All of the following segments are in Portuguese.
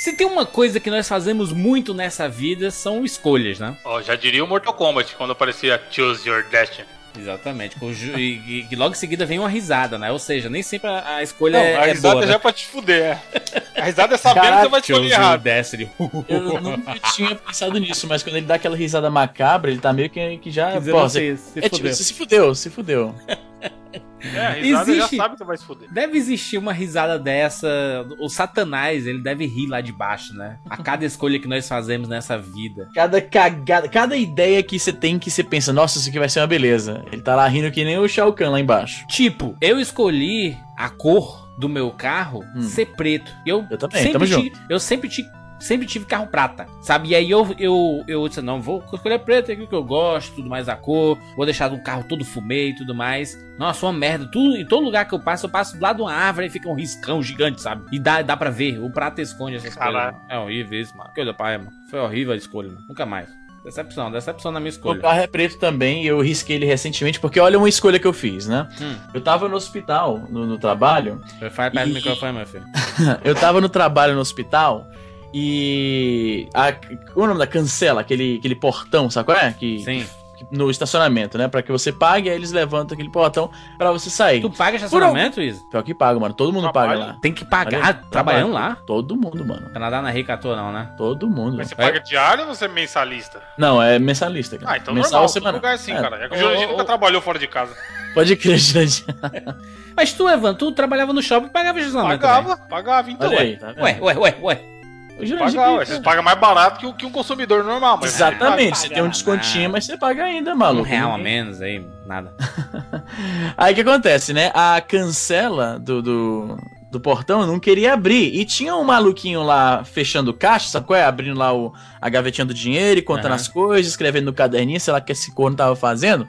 Se tem uma coisa que nós fazemos muito nessa vida, são escolhas, né? Ó, já diria o Mortal Kombat quando aparecia Choose Your Destiny. Exatamente. E, e logo em seguida vem uma risada, né? Ou seja, nem sempre a, a escolha Não, é, a é risada boa. já é pra te fuder. é. A risada é sabendo Caraca, que você vai escolher Choose your errado. Destiny. Eu nunca tinha pensado nisso, mas quando ele dá aquela risada macabra, ele tá meio que, que já. Quer dizer, pô, você- você- se é tipo, fudeu. você se fudeu, se fudeu. É, a risada Existe- já sabe que você vai se fuder. Deve existir uma risada dessa. O Satanás, ele deve rir lá de baixo, né? A cada escolha que nós fazemos nessa vida. Cada cagada, cada ideia que você tem que você pensa, nossa, isso aqui vai ser uma beleza. Ele tá lá rindo que nem o Shao Kahn lá embaixo. Tipo, eu escolhi a cor do meu carro ser preto. Eu, Eu também, sempre tamo tive, Eu sempre tive. Sempre tive carro prata, sabe? E aí eu, eu, eu disse, não, vou escolher preto, é aquilo que eu gosto, tudo mais a cor, vou deixar o carro todo fumê e tudo mais. Nossa, uma merda. Tudo, em todo lugar que eu passo, eu passo do lado de uma árvore e fica um riscão gigante, sabe? E dá, dá pra ver, o prata esconde essas Caralho. coisas. mano. É horrível isso, mano. Que coisa pai, mano. Foi horrível a escolha, mano. Nunca mais. Decepção, decepção na minha O escolha. carro é preto também e eu risquei ele recentemente, porque olha uma escolha que eu fiz, né? Hum. Eu tava no hospital, no, no trabalho, Faz perto do E- microfone, meu filho. eu tava no trabalho no hospital e. A, é o nome da cancela? Aquele, aquele portão, sabe qual é? Que, Sim. que- no estacionamento, né? Pra que você pague, aí eles levantam aquele portão pra você sair. Tu paga estacionamento, Isa? Pior que paga, mano. Todo mundo Trabalho. paga lá. Tem que pagar Olha, trabalhando lá? Todo mundo, mano. Canadá não é rico à toa, não, né? Todo mundo. Mas você É. paga diário ou você é mensalista? Não, é mensalista. cara. Ah, então Mensal normal, semanal. lugar é assim, É. cara. É que o ô, nunca trabalhou fora de casa. Pode crer, gente. Mas tu, Evan, tu trabalhava no shopping e pagava estacionamento Pagava, pagava, então. Olha aí, tá também. Ué, ué, ué, ué. O que- vocês pagam mais barato que, o- que um consumidor normal, mas. Exatamente, você paga tem um nada. descontinho, mas você paga ainda, Um maluco. real a menos aí, nada. Aí o que acontece, né? A cancela do, do, do portão não queria abrir. E tinha um maluquinho lá fechando caixa, sabe qual é? Abrindo lá o, a gavetinha do dinheiro e contando Aham. as coisas, escrevendo no caderninho, sei lá o que esse corno tava fazendo.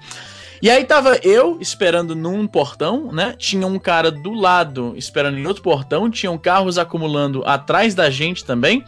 E aí tava eu esperando num portão, né? Tinha um cara do lado esperando em outro portão, tinham carros acumulando atrás da gente também.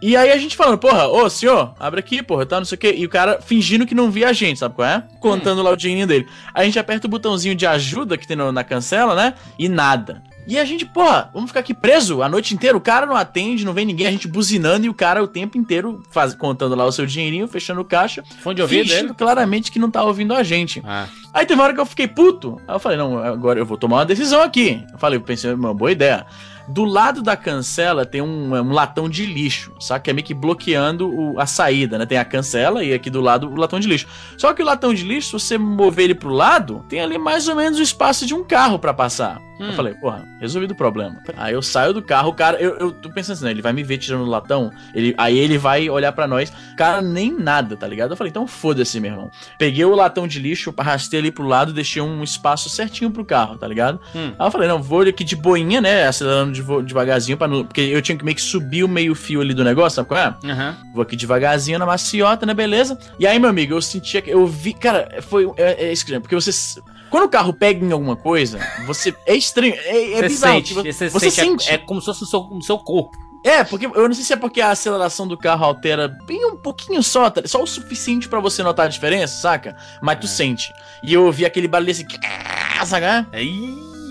E aí a gente falando, porra, ô senhor, abre aqui, porra, tá, não sei o quê. E o cara fingindo que não via a gente, sabe qual é? Contando lá o dinheirinho dele. A gente aperta o botãozinho de ajuda que tem no- na cancela, né? E nada. E a gente, porra, vamos ficar aqui preso a noite inteira. O cara não atende, não vem ninguém, a gente buzinando e o cara o tempo inteiro faz, contando lá o seu dinheirinho, fechando o caixa, Fone de ouvido fingindo claramente que não tá ouvindo a gente. Ah, Aí teve uma hora que eu fiquei puto. Aí eu falei, não, agora eu vou tomar uma decisão aqui. Eu falei, eu pensei, uma boa ideia. Do lado da cancela tem um, um latão de lixo, sabe? Que é meio que bloqueando o- a saída, né? Tem a cancela e aqui do lado o latão de lixo. Só que o latão de lixo, se você mover ele pro lado, tem ali mais ou menos o espaço de um carro pra passar. Hum. Eu falei, porra, resolvido o problema. Aí eu saio do carro, o cara, eu, eu tô pensando assim, né, ele vai me ver tirando o latão, ele, aí ele vai olhar pra nós, cara, nem nada, tá ligado? Eu falei, então foda-se, meu irmão. Peguei o latão de lixo, arrastei ali pro lado, deixei um espaço certinho pro carro, tá ligado? hum. Aí eu falei, não, vou aqui de boinha, né, acelerando devo- devagarzinho, pra não, porque eu tinha que meio que subir o meio fio ali do negócio, sabe qual é? Aham. Vou aqui devagarzinho na maciota, né? Beleza? E aí, meu amigo, eu sentia que. Eu vi. Cara, foi. É, é estranho, porque você. Quando o carro pega em alguma coisa, você. É estranho. É, é Você bizarro. sente, tipo, você, você sente, sente. É, é como se fosse no seu, no seu corpo. É, porque eu não sei se é porque a aceleração do carro altera bem um pouquinho só, tá? só o suficiente pra você notar a diferença, saca? Mas tu É. sente. E eu ouvi aquele barulho assim, saca?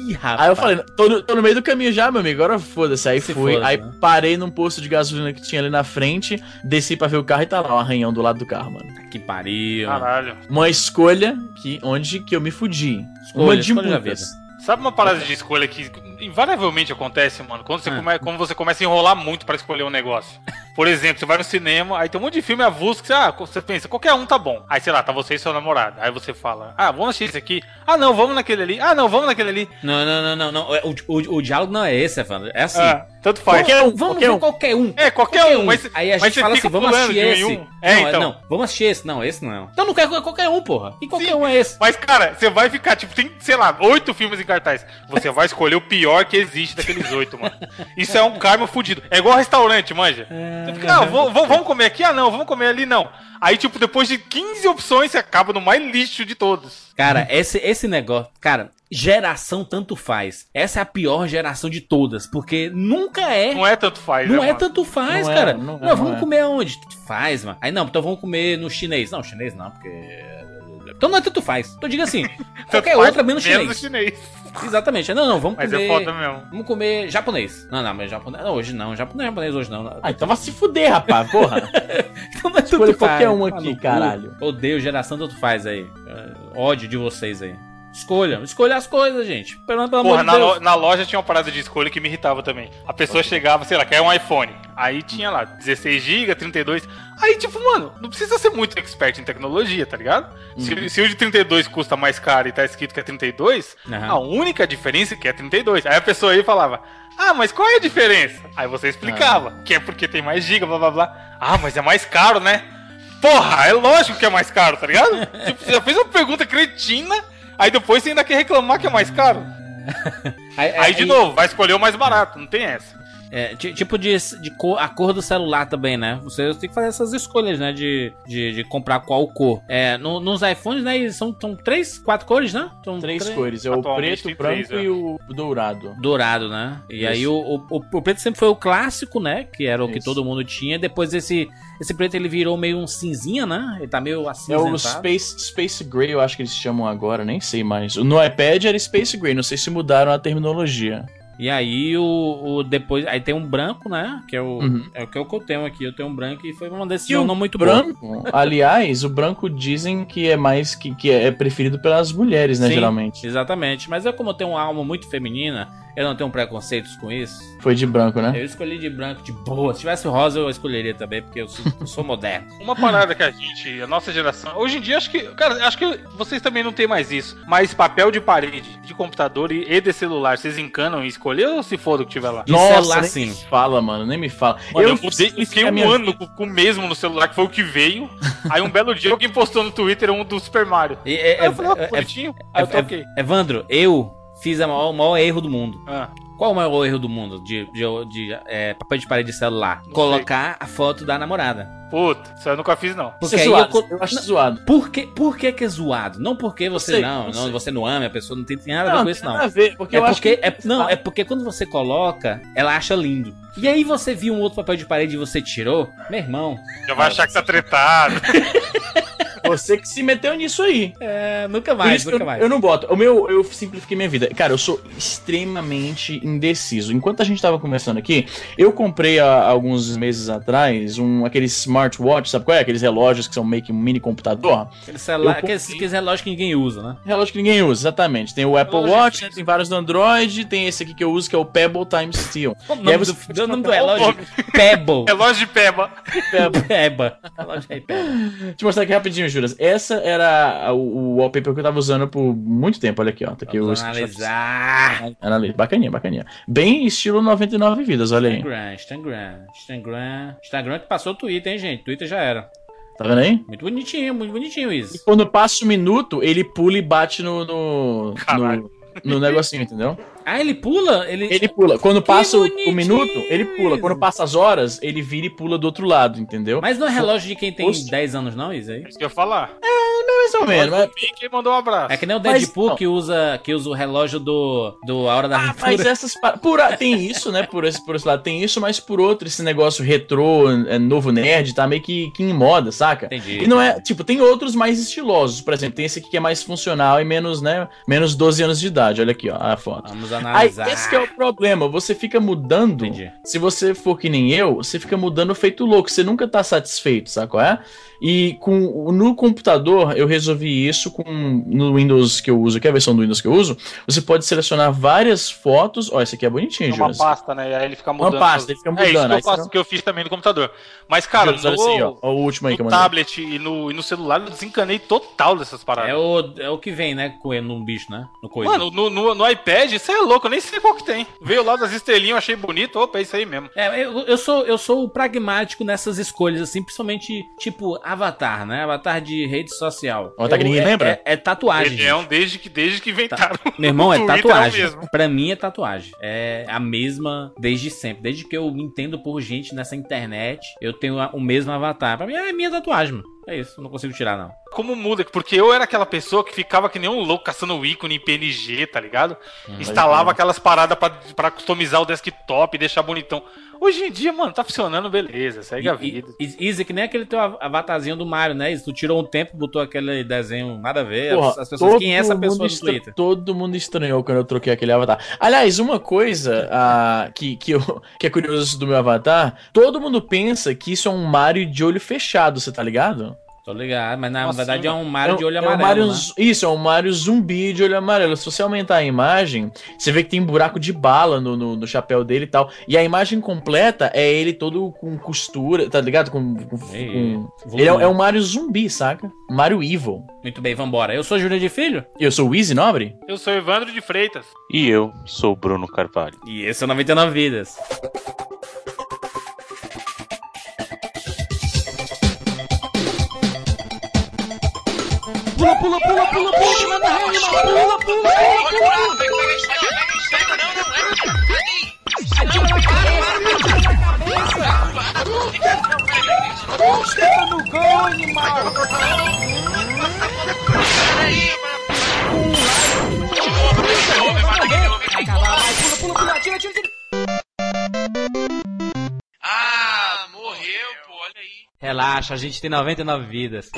Ih, rapaz. Aí eu falei, tô no, tô no meio do caminho já, meu amigo, agora foda-se. Aí Se fui, foda, aí né? parei num posto de gasolina que tinha ali na frente, desci pra ver o carro e tá lá o arranhão do lado do carro, mano. Que pariu. Caralho. Uma escolha que, onde que eu me fudi. Escolha, uma de muitas. Sabe uma parada de escolha que invariavelmente acontece, mano? Quando você, Ah. come- quando você começa a enrolar muito pra escolher um negócio. Por exemplo, você vai no cinema, aí tem um monte de filme avulso que você, ah, você pensa, qualquer um tá bom. Aí, sei lá, tá você e seu namorado. Aí você fala, ah, vamos assistir esse aqui. Ah, não, vamos naquele ali. Ah, não, vamos naquele ali. Não, não, não, não, não. O, o, o diálogo não é esse, Evandro. É assim. Ah, tanto faz. Qualquer um, Vamos qualquer ver um. qualquer um. É, qualquer um, mas, Aí a gente fala assim, vamos assistir um esse. um. É, não, então. não, vamos assistir esse. Não, esse não. Então não quero qualquer um, porra. E qualquer Sim. um é esse. Mas, cara, você vai ficar, tipo, tem, sei lá, oito filmes em cartaz. Você vai escolher o pior que existe daqueles oito, mano. Isso é um karma fudido. É igual restaurante, manja. Você fica, ah, vou- vou- vamos comer aqui? Ah, não, vamos comer ali, não. Aí, tipo, depois de 15 opções, você acaba no mais lixo de todos. Cara, esse, esse negócio. Cara, geração tanto faz. Essa é a pior geração de todas. Porque nunca é. Não é tanto faz, Não né, é mano? tanto faz, Não é, cara. não Não, é, não vamos é. comer aonde? Faz, mano. Aí não, então vamos comer no chinês. Não, chinês não, porque. Então não é tanto faz. Então diga assim, qualquer outra menos chinês. chinês. Exatamente. Não, não, vamos Mas comer. é foda mesmo. Vamos comer japonês. Não, não, mas japonês. Não, hoje não. Japonês, japonês hoje não. Ah, então vai se fuder, rapaz, porra. Então não é Escolha faz. qualquer um Ah, aqui, cu. caralho. Odeio geração tanto faz aí. É, ódio de vocês aí. Escolham, escolha as coisas, gente. Pelo, pelo Porra, amor de na, Deus. lo- na loja tinha uma parada de escolha que me irritava também. A pessoa chegava, sei lá, quer um iPhone. Aí tinha lá 16GB, 32. Aí, tipo, mano, não precisa ser muito expert em tecnologia, tá ligado? Se, se o de 32 custa mais caro e tá escrito que é 32, Aham. a única diferença é que é 32. Aí a pessoa aí falava, ah, mas qual é a diferença? Aí você explicava, que é porque tem mais giga, blá blá blá. Ah, mas é mais caro, né? Porra, é lógico que é mais caro, tá ligado? tipo, você já fez uma pergunta cretina, aí depois você ainda quer reclamar que é mais caro. Aí, de novo, vai escolher o mais barato, não tem essa. É, ti- tipo de, de cor, a cor do celular também, né? Você tem que fazer essas escolhas, né? De, de, de comprar qual cor. É, no- nos iPhones, né? eles São, são três, quatro cores, né? São Três cores, é o preto, o branco três, é. e o dourado. Dourado, né? E Isso. aí o, o, o- preto sempre foi o clássico, né? Que era o que Isso. todo mundo tinha. Depois esse, esse preto ele virou meio um cinzinha, né? Ele tá meio É o. Space, Space Gray, eu acho que eles chamam agora, nem sei mais. No iPad era Space Gray, não sei se mudaram a terminologia. E aí o, o depois aí tem um branco, né? Que é o, Uhum. é o que eu tenho aqui. Eu tenho um branco e foi uma decisão não muito branco, aliás, o branco dizem que é mais que, que é preferido pelas mulheres, né, Sim. geralmente. Exatamente. Mas eu, como eu tenho uma alma muito feminina, eu não tenho preconceitos com isso. Foi de branco, né? Eu escolhi de branco de boa. Se tivesse rosa, eu escolheria também, porque eu sou, eu sou moderno. Uma parada que a gente, a nossa geração, hoje em dia acho que, cara, acho que vocês também não tem mais isso, mas papel de parede, de computador e, e de celular, vocês encanam em escolher ou se for do que tiver lá? De Nossa, celular, nem sim. me fala, mano, nem me fala. Mano, eu, eu fiquei a um minha ano com, o mesmo no celular, que foi o que veio. Aí um belo dia alguém postou no Twitter um do Super Mario. E- é- Aí eu falei, é- ah, é- bonitinho. Aí eu é- toquei. Evandro, eu fiz a maior- o maior erro do mundo. Ah, Qual o maior erro do mundo de, de, de, é, papel de parede de celular? Não Colocar a foto da namorada. puta, isso eu nunca fiz não. Porque Isso é zoado, eu, eu acho Não, zoado. Por que, por que que é zoado? Não porque você sei, não, não não, sei. você não ama a pessoa, não tem, tem nada a ver Não, com tem isso não. nada a ver, porque É eu acho porque, que... é, não, é porque quando você coloca, ela acha lindo. E aí você viu um outro papel de parede e você tirou, meu irmão, Já vai achar que tá tretado. Você que se meteu nisso aí. é, nunca mais, nunca eu, mais. eu não boto. O meu, eu simplifiquei minha vida. Cara, eu sou extremamente indeciso. Enquanto a gente tava conversando aqui, eu comprei há alguns meses atrás um aquele smartwatch, sabe qual é? Aqueles relógios que são meio que um mini computador. Aquele celular, eu comprei- aqueles, aqueles relógios que ninguém usa, né? Relógio que ninguém usa, exatamente. Tem o Apple Relógio Watch, né, tem vários do Android, tem esse aqui que eu uso que é o Pebble Time Steel. O aí nome você do, pode o nome do relógio Pebble. Relógio de peba. Pebble. Peba. Relógio aí, Pebble. Deixa eu mostrar aqui rapidinho, Juras. Essa era a- o o wallpaper que eu tava usando por muito tempo. Olha aqui, ó. Tá aqui Vamos o analisar. Analisa. Bacaninha, bacaninha. Bem estilo 99 vidas, olha aí. Instagram, Instagram, Instagram. Instagram que passou o Twitter, hein, gente? Twitter já era. Tá vendo aí? Muito bonitinho, muito bonitinho E isso. quando passa um minuto, ele pula e bate no. no, Caralho. no, no negocinho, entendeu? Ah, ele pula? Ele. Ele pula. Quando passa o, o bonitinho minuto, ele pula. Quando passa as horas, ele vira e pula do outro lado, entendeu? Mas não é relógio de quem tem Post- 10 anos, não, isso aí? Isso que eu ia falar. Mais ou menos. Mas, mandou um abraço. É que nem o Mas Deadpool não. que usa, que usa o relógio do, do A Hora da ah, Aventura. mas essas. Por, tem isso, né? Por esse, por esse lado tem isso, mas por outro, esse negócio retrô, é, novo nerd, tá meio que, que em moda, saca? Entendi. E não é, tipo, tem outros mais estilosos. Por exemplo, tem esse aqui que é mais funcional e menos, né? Menos 12 anos de idade. Olha aqui, ó, a foto. Vamos Aí, analisar. esse que é o problema. Você fica mudando. Entendi. Se você for que nem eu, você fica mudando feito louco. Você nunca tá satisfeito, sabe qual é? E com, no computador, eu resolvi isso com no Windows que eu uso, que é a versão do Windows que eu uso. Você pode selecionar várias fotos. Ó, esse aqui é bonitinho, É uma Jonas. pasta, né? E aí ele fica mudando. Uma pasta, ele fica É isso que mudando. eu faço, você que eu fiz também no computador. Mas, cara, Jonas, olha assim, ó. no, Ó, o último aí que eu no mandei. tablet e no, e no celular eu desencanei total dessas paradas. É o, é o que vem, né? Com ele num bicho, né? No coisa. Mano, no, no, no iPad, isso é louco, eu nem sei qual que tem. Veio lá das estrelinhas, eu achei bonito. Opa, é isso aí mesmo. É, eu, eu sou eu sou o pragmático nessas escolhas, assim, principalmente tipo Avatar, né? Avatar de rede social. Avatar que Eu- ninguém é, lembra? É, é tatuagem. É um desde que, desde que inventaram. Meu irmão, é tatuagem. É mesmo. pra mim é tatuagem. É a mesma desde sempre. Desde que eu me entendo por gente nessa internet, eu tenho o mesmo avatar. Pra mim é minha tatuagem, mano. É isso, não consigo tirar, não. Como muda, porque eu era aquela pessoa que ficava que nem um louco caçando o ícone em PNG, tá ligado? Hum, Instalava aquelas paradas pra, pra customizar o desktop, deixar bonitão. Hoje em dia, mano, tá funcionando, beleza, segue e, a vida. Easy, que nem aquele teu avatarzinho do Mario, né? Tu tirou um tempo, botou aquele desenho, nada a ver. Porra, as pessoas, quem é essa pessoa Twitter? Todo mundo estranhou quando eu troquei aquele avatar. Aliás, uma coisa uh, que, que, eu, que é curioso do meu avatar, todo mundo pensa que isso é um Mario de olho fechado, você tá ligado? Tô ligado, mas na Nossa, verdade é um Mario é, de olho é amarelo. Um Mario, né? Isso, é um Mario zumbi de olho amarelo. Se você aumentar a imagem, você vê que tem buraco de bala no, no, no chapéu dele e tal. E a imagem completa é ele todo com costura, tá ligado? Com, com, com... Ele é, é, um Mario zumbi, saca? Mario Evil. Muito bem, vambora. Eu sou Júlio de Filho. Eu sou o Easy Nobre. Eu sou Evandro de Freitas. E eu sou o Bruno Carvalho. E esse é o 99 Vidas. Pula, pula, pula, pula, pula, manda rede, pula, pula, pula, pula. Atira na cabeça, atira na cabeça. Esteva no gol, animal. Peraí, pula, pula, pula, atira, atira, atira. Ah, morreu, pô, olha aí. Relaxa, a gente tem 99 vidas.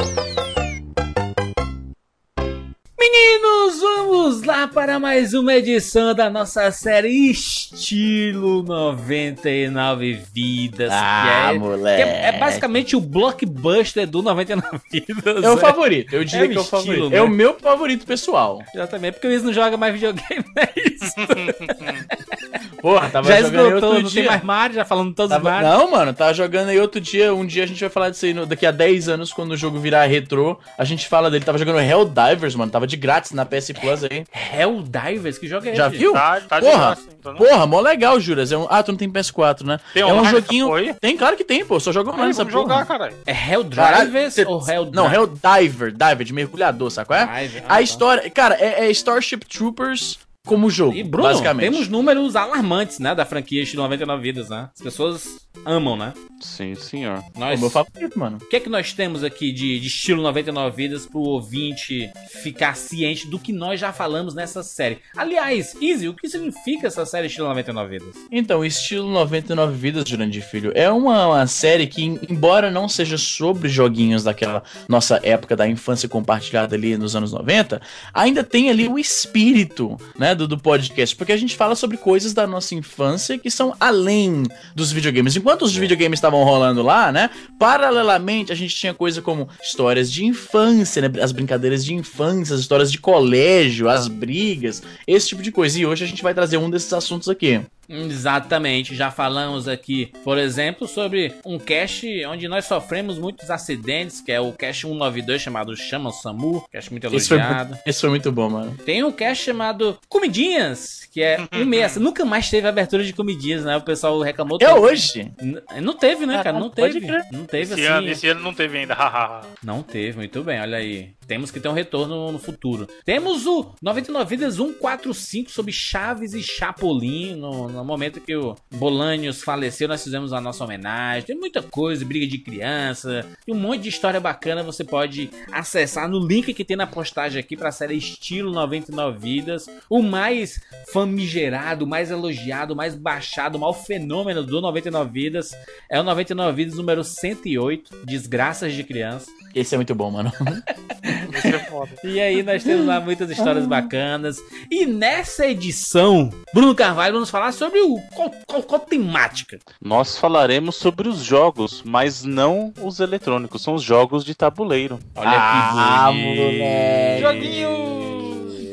Meninos, vamos lá para mais uma edição da nossa série Estilo 99 Vidas. Ah, que é, moleque. Que é, é, basicamente o blockbuster do 99 Vidas. É o favorito, eu diria é que é o estilo, favorito. Né? É o meu favorito pessoal. Exatamente, porque o Luiz não joga mais videogame, é isso. Porra, tava já jogando esgotou, outro não dia. tem mais Mario, já falando todos tava, os Mario. Não, mano, tava jogando aí outro dia, um dia a gente vai falar disso aí, no, daqui a 10 anos, quando o jogo virar retrô, a gente fala dele, tava jogando Helldivers, mano, tava de grátis na PS Plus aí. Helldivers? Que jogo é Já esse? viu? Tá, tá porra, graça, porra, mó legal, Juras. É um... Ah, tu não tem PS4, né? Tem é um joguinho... Tem, claro que tem, pô, só joga online essa porra. jogar, caralho. É Helldivers ou Hell Não, Helldiver, Diver, de mergulhador, sabe qual é? Dive. Ah, a tá. história... Cara, é, é Starship Troopers como jogo, e Bruno, basicamente. temos números alarmantes, né, da franquia Estilo 99 Vidas, né? As pessoas amam, né? Sim, senhor. Nós... É o meu favorito, mano. O que é que nós temos aqui de, de estilo 99 vidas pro ouvinte ficar ciente do que nós já falamos nessa série? Aliás, Easy, o que significa essa série estilo 99 vidas? Então, estilo 99 vidas, Jurandir Filho, é uma, uma série que, embora não seja sobre joguinhos daquela nossa época da infância compartilhada ali nos anos 90, ainda tem ali o espírito, né, do, podcast, porque a gente fala sobre coisas da nossa infância que são além dos videogames. Enquanto enquanto os videogames estavam rolando lá, né? Paralelamente, a gente tinha coisa como histórias de infância, né? As brincadeiras de infância, as histórias de colégio, as brigas, esse tipo de coisa. E hoje a gente vai trazer um desses assuntos aqui. Exatamente, já falamos aqui, por exemplo, sobre um cache onde nós sofremos muitos acidentes, que é o cache 192 chamado Chama Samu, cache muito elogiado. Esse foi, esse foi, muito bom, mano. Tem um cache chamado Comidinhas, que é um mês. Nunca mais teve abertura de comidinhas, né? O pessoal reclamou. É hoje? N não teve, né, cara? Não teve. Não teve esse assim. Ano, esse ano não teve ainda, Não teve, muito bem, olha aí. Temos que ter um retorno no futuro. Temos o 99 Vidas 145 sobre Chaves e Chapolin no no momento que o Bolanios faleceu, nós fizemos a nossa homenagem. Tem muita coisa, briga de criança, e um monte de história bacana. Você pode acessar no link que tem na postagem aqui para a série Estilo 99 Vidas. O mais famigerado, mais elogiado, mais baixado, o maior fenômeno do 99 Vidas é o 99 Vidas número 108, Desgraças de Criança. Esse é muito bom, mano. Esse é foda. E aí nós temos lá muitas histórias bacanas. E nessa edição, Bruno Carvalho vamos falar sobre o qual, qual, qual temática? Nós falaremos sobre os jogos, mas não os eletrônicos, são os jogos de tabuleiro. Olha ah, que bonito. Joguinho!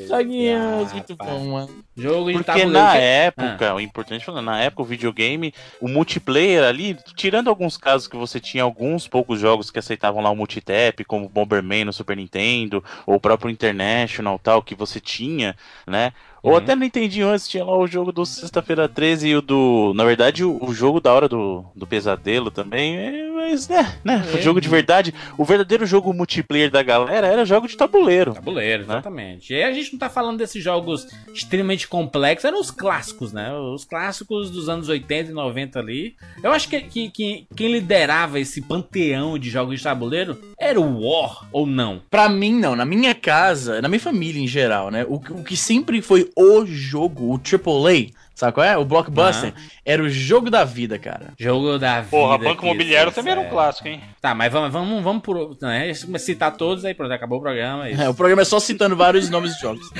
Joguinhos, ah, muito bom, mano. Jogo de Porque tabuleiro. na que... época, ah. o importante falar, na época o videogame, o multiplayer ali, tirando alguns casos que você tinha alguns poucos jogos que aceitavam lá o multitap, como Bomberman no Super Nintendo, ou o próprio International tal, que você tinha, né? Ou uhum. até no Nintendinho antes tinha lá o jogo do Sexta-feira 13 e o do. Na verdade, o, o, jogo da hora do, do pesadelo também é, Mas, né, né? É. Jogo de verdade. O verdadeiro jogo multiplayer da galera era jogo de tabuleiro. Tabuleiro, né? exatamente. E aí a gente não tá falando desses jogos extremamente complexos, eram os clássicos, né? Os clássicos dos anos 80 e 90 ali. Eu acho que, que, que quem liderava esse panteão de jogos de tabuleiro era o War, ou não? Pra mim, não. Na minha casa, na minha família em geral, né? O, o que sempre foi o jogo, o AAA, Sabe qual é? O Blockbuster uhum. era o jogo da vida, cara. Jogo da vida. Porra, Banco Imobiliário também era um clássico, hein? Tá, mas vamos, vamos, vamos por. Né, citar todos aí, pronto, acabou o programa. É, é, o programa é só citando vários nomes de jogos.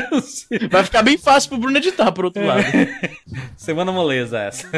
Vai ficar bem fácil pro Bruno editar, por outro lado. Semana moleza essa.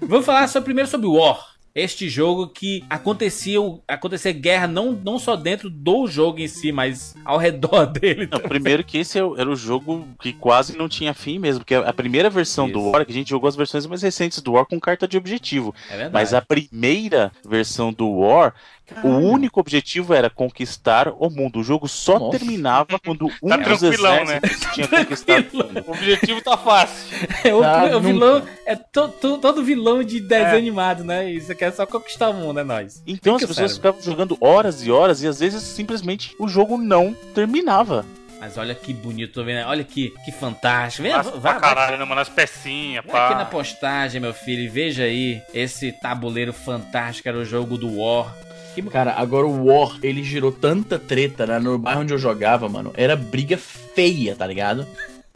vamos falar só, primeiro sobre War este jogo que acontecia, acontecia guerra não, não só dentro do jogo em si, mas ao redor dele. Não, primeiro que esse era o jogo que quase não tinha fim mesmo, porque a primeira versão Isso. do War, que a gente jogou as versões mais recentes do War com carta de objetivo. É mas a primeira versão do War Caralho. O único objetivo era conquistar o mundo. O jogo só Nossa. terminava quando um tá dos exércitos né? tinha conquistado o mundo. O objetivo tá fácil. É, o, tá, o vilão é to, to, todo vilão de desenho é. animado, né? Isso aqui é só conquistar o mundo, é nóis. Então Fica as pessoas ficavam jogando horas e horas e às vezes simplesmente o jogo não terminava. Mas olha que bonito, vendo? Olha que, que fantástico. Vem, Nossa, vai, caralho, vai, né, mano? As pecinhas, pá. aqui na postagem, meu filho, veja aí esse tabuleiro fantástico, era o jogo do War. Cara, agora o War, ele gerou tanta treta né, no bairro onde eu jogava, mano. Era briga feia, tá ligado?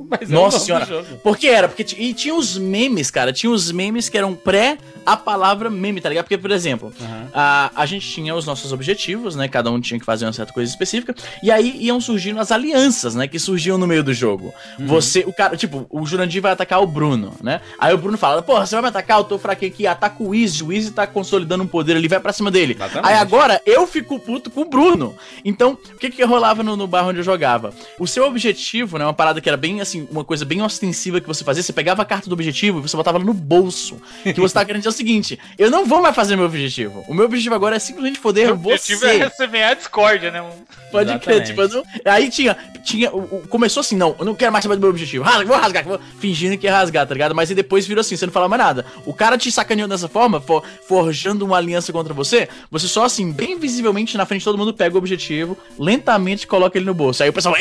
Mas Nossa senhora. Por que era? Porque e tinha os memes, cara. Tinha os memes que eram pré a palavra meme, tá ligado? Porque, por exemplo, uhum. a, a gente tinha os nossos objetivos, né? Cada um tinha que fazer uma certa coisa específica. E aí iam surgindo as alianças, né? Que surgiam no meio do jogo. Uhum. Você, o cara, tipo, o Jurandir vai atacar o Bruno, né? Aí o Bruno fala: Porra, você vai me atacar? Eu tô fraquinho aqui. Ataca o Easy. O Easy tá consolidando um poder ali, vai pra cima dele. Exatamente. Aí agora eu fico puto com o Bruno. Então, o que que rolava no, no bar onde eu jogava? O seu objetivo, né? Uma parada que era bem assim, uma coisa bem ostensiva que você fazia, você pegava a carta do objetivo e você botava no bolso. Que você tá querendo dizer o seguinte: eu não vou mais fazer meu objetivo. O meu objetivo agora é simplesmente poder você. O objetivo é receber a discórdia, né? Pode crer, tipo, não... aí tinha, tinha, começou assim, não, eu não quero mais saber do meu objetivo. Rasga, vou rasgar, vou... fingindo que ia rasgar, tá ligado? Mas aí depois virou assim, você não fala mais nada. O cara te sacaneou dessa forma, for, forjando uma aliança contra você, você só assim, bem visivelmente na frente de todo mundo pega o objetivo, lentamente coloca ele no bolso. Aí o pessoal,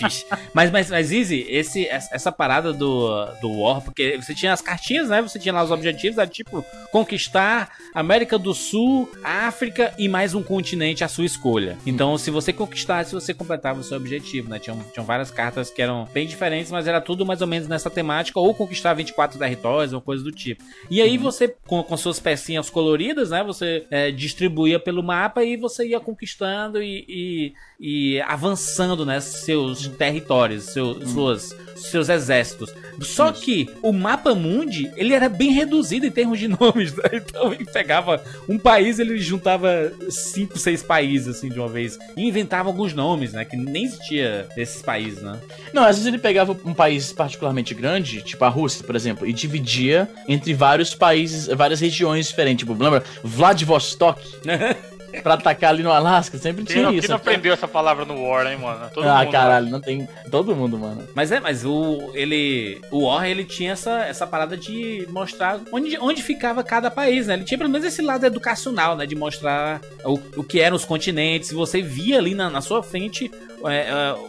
mas, mas, mas, Easy, esse, essa parada do, do War, porque você tinha as cartinhas, né? Você tinha lá os objetivos, era tipo conquistar América do Sul, África e mais um continente à sua escolha. Então, se você conquistasse, você completava o seu objetivo, né? Tinham, tinham várias cartas que eram bem diferentes, mas era tudo mais ou menos nessa temática, ou conquistar 24 territórios, ou coisa do tipo. E aí uhum. você, com, com suas pecinhas coloridas, né? Você é, distribuía pelo mapa e você ia conquistando e, e, e avançando, né? Seus territórios, seu, hum. suas, seus exércitos. Só Isso. que o mapa mundi, ele era bem reduzido em termos de nomes. Né? Então ele pegava um país, ele juntava cinco, seis países assim de uma vez e inventava alguns nomes, né? Que nem existia desses países, né? Não, às vezes ele pegava um país particularmente grande, tipo a Rússia, por exemplo, e dividia entre vários países, várias regiões diferentes. Tipo, lembra? Vladivostok. pra atacar ali no Alasca, sempre tinha quem isso. Quem não aprendeu essa palavra no War, hein, mano? Todo ah, mundo, caralho, não tem. Todo mundo, mano. Mas é, mas o. Ele. O War, ele tinha essa, essa parada de mostrar onde, onde ficava cada país, né? Ele tinha pelo menos esse lado educacional, né? De mostrar o, o que eram os continentes. Você via ali na, na sua frente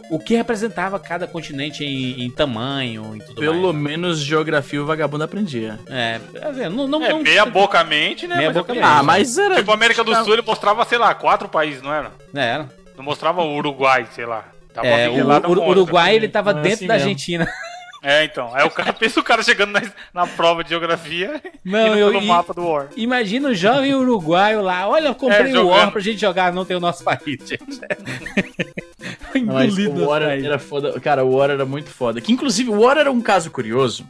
o que representava cada continente em, em tamanho e tudo Pelo mais. menos geografia o vagabundo aprendia. É, é não, não, é não, meia boca mente, né? Meia boca mente. Ah, mas era. Tipo, a América do Sul ele mostrava, sei lá, quatro países, não era? Era. Não mostrava o Uruguai, sei lá. Tava é, o, o Uruguai ele tava dentro assim da mesmo. Argentina. É, então. Aí o cara pensa o cara chegando na, na prova de geografia não, eu, pelo mapa do War. Imagina o jovem uruguaio lá. Olha, eu comprei é, o War pra gente jogar, não tem o nosso país, gente. não, mas o War era foda. Cara, o War era muito foda. Que inclusive o War era um caso curioso,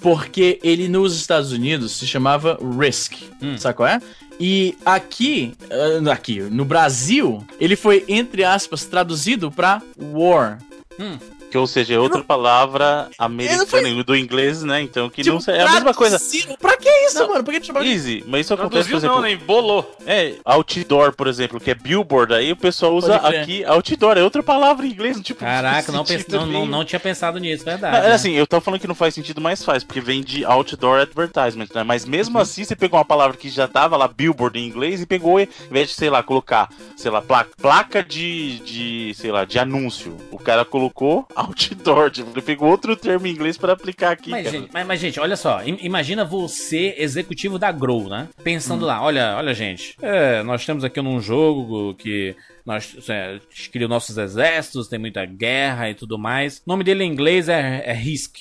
porque ele nos Estados Unidos se chamava Risk. Hum. Sabe qual é? E aqui, ah, aqui, no Brasil, ele foi, entre aspas, traduzido pra War. Hum. Que, ou seja, é outra não- palavra não americana do inglês, né? Então que não Tipo, é a mesma coisa. Pra que isso, Não. mano? Por que te de Easy, mas isso acontece, por exemplo, não, nem bolou. é, outdoor, por exemplo, que é billboard, aí o pessoal usa aqui outdoor, é outra palavra em inglês, tipo, Caraca, não, pens- não, não, não tinha pensado nisso, Não, verdade. né? assim, eu tô falando que não faz sentido, mas faz, porque vem de outdoor advertisement, né? Mas mesmo Uhum. assim, você pegou uma palavra que já tava lá, billboard em inglês, e pegou, em vez de, sei lá, colocar, sei lá, placa, placa de, de, sei lá, de anúncio. O cara colocou outdoor, tipo, ele pegou outro termo em inglês pra aplicar aqui, Mas cara. gente, mas, mas, gente, olha só. im- Imagina você, executivo da Grow, né? Hum. Pensando lá, olha, olha, gente. É, nós temos aqui num jogo que nós é, nossos exércitos, tem muita guerra e tudo mais. O nome dele em inglês é, é Risk.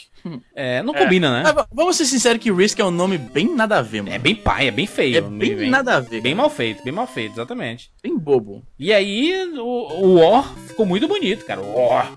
É, não É. combina, né? Ah, vamos ser sinceros que Risk é um nome bem nada a ver, mano. É bem pai, é bem feio. É bem, nada a ver. Bem mal feito, bem mal feito, exatamente. bem bobo. E aí, o, o War ficou muito bonito, cara. War.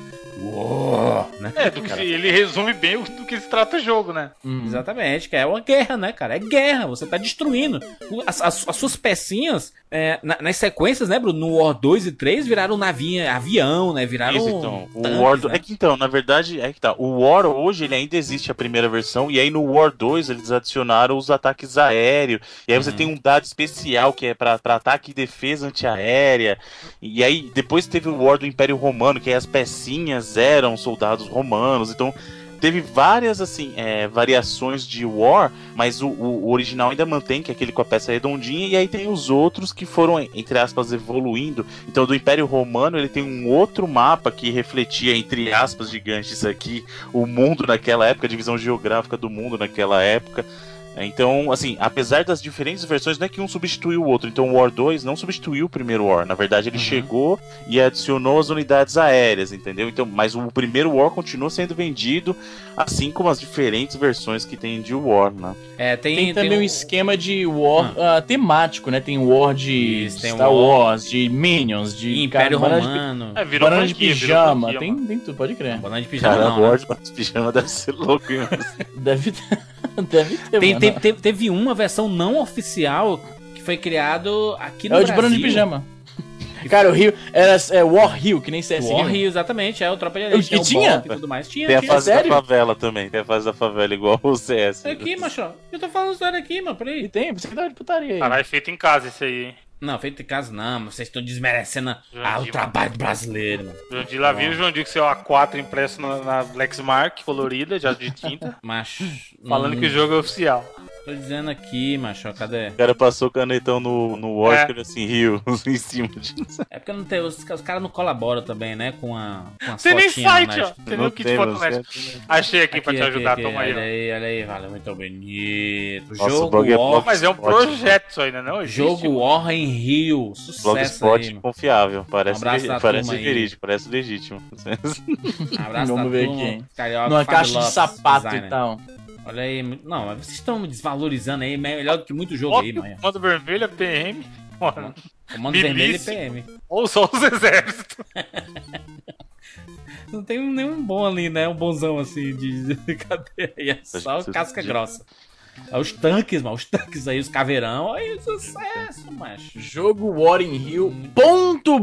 Né? É, do que se- ele resume bem do que se trata o jogo, né? Uhum. Exatamente, que é uma guerra, né, cara? É guerra, você tá destruindo. As, as- as suas pecinhas, é, na- nas sequências, né, Bruno? No War 2 e 3 viraram navio, avião, né? Viraram. Isso, então. O tanques, War do- né? É que então, na verdade, é que tá. O War hoje ele ainda existe a primeira versão, e aí no War 2 eles adicionaram os ataques aéreos. E aí você Uhum. tem um dado especial que é pra ataque e defesa antiaérea. E aí depois teve o War do Império Romano, que aí as pecinhas eram soldados romanos. Então. Teve várias, assim, é, variações de War, mas o, o- original ainda mantém, que é aquele com a peça redondinha, e aí tem os outros que foram, entre aspas, evoluindo. Então, do Império Romano, ele tem um outro mapa que refletia, entre aspas, gigantes aqui, o mundo naquela época, a divisão geográfica do mundo naquela época. Então, assim, apesar das diferentes versões, não é que um substituiu o outro. Então, o War 2 não substituiu o primeiro War. Na verdade, ele Uhum. chegou e adicionou as unidades aéreas, entendeu? Então, mas o primeiro War continua sendo vendido, assim como as diferentes versões que tem de War, né? É, tem, Tem, também tem um esquema de War ah, temático, né? Tem War de Isso, tem Star War- Wars, de Minions, de Império cara, banana de- Romano. É, virou Banana de virou pijama, franquia, tem, tem tudo, pode crer. Banana de pijama, Cara, não, War né? de pijama deve ser louco, hein? Deve ter, deve ter, Tem, mano. teve, teve, teve uma versão não oficial que foi criado aqui no É o de Brasil. banana de pijama. Cara, o Rio era é, War Rio, que nem CS War Rio. Exatamente, é o Tropa de E Elite, tem o tinha? Bop e tudo mais. Tinha, Tem a tinha. fase sério? da favela também, tem a fase da favela igual o CS. Aqui, macho, eu tô falando sério aqui, mano, E peraí. tem, você que dá de putaria aí. Caralho, feito em casa esse aí, hein? Não, feito em casa não, mas vocês estão desmerecendo ah, o trabalho brasileiro, mano. Lá viu o João Dick seu A4 impresso na, na Lexmark, colorida, já de tinta, Macho. falando hum, que o jogo é oficial. Tô dizendo aqui, macho, cadê? O cara passou canetão no, no War, É. assim, Rio, em cima de... É porque não tem, os, os caras não colaboram também, né, com a, com a Tem nem site, né? ó. Tem nem Não o kit tem, fotométrico. Achei aqui, pra te ajudar, aqui, toma aí, olha aí, olha aí, vale, muito bonito. Nossa, o jogo blog é War, Mas é um Ótimo. projeto isso ainda, não? Existe, jogo. War em Rio, sucesso Blogspot aí, confiável, parece, Um abraço le- da parece verídico, parece legítimo. Abraço Vamos ver turma, aqui. Carioca, Numa caixa de sapato designer. Olha aí, não, mas vocês estão me desvalorizando aí, melhor do que muito jogo aí, Óbvio, mano. Comando vermelho é PM, mano. Comando vermelho e Milícia. PM. Ou só os exércitos. Não tem nenhum bom ali, né? Um bonzão assim de cadeia. É só casca você- grossa. É os tanques, mano. Os tanques aí, os caveirão. Aí, sucesso, macho. Jogo War in Rio. Ponto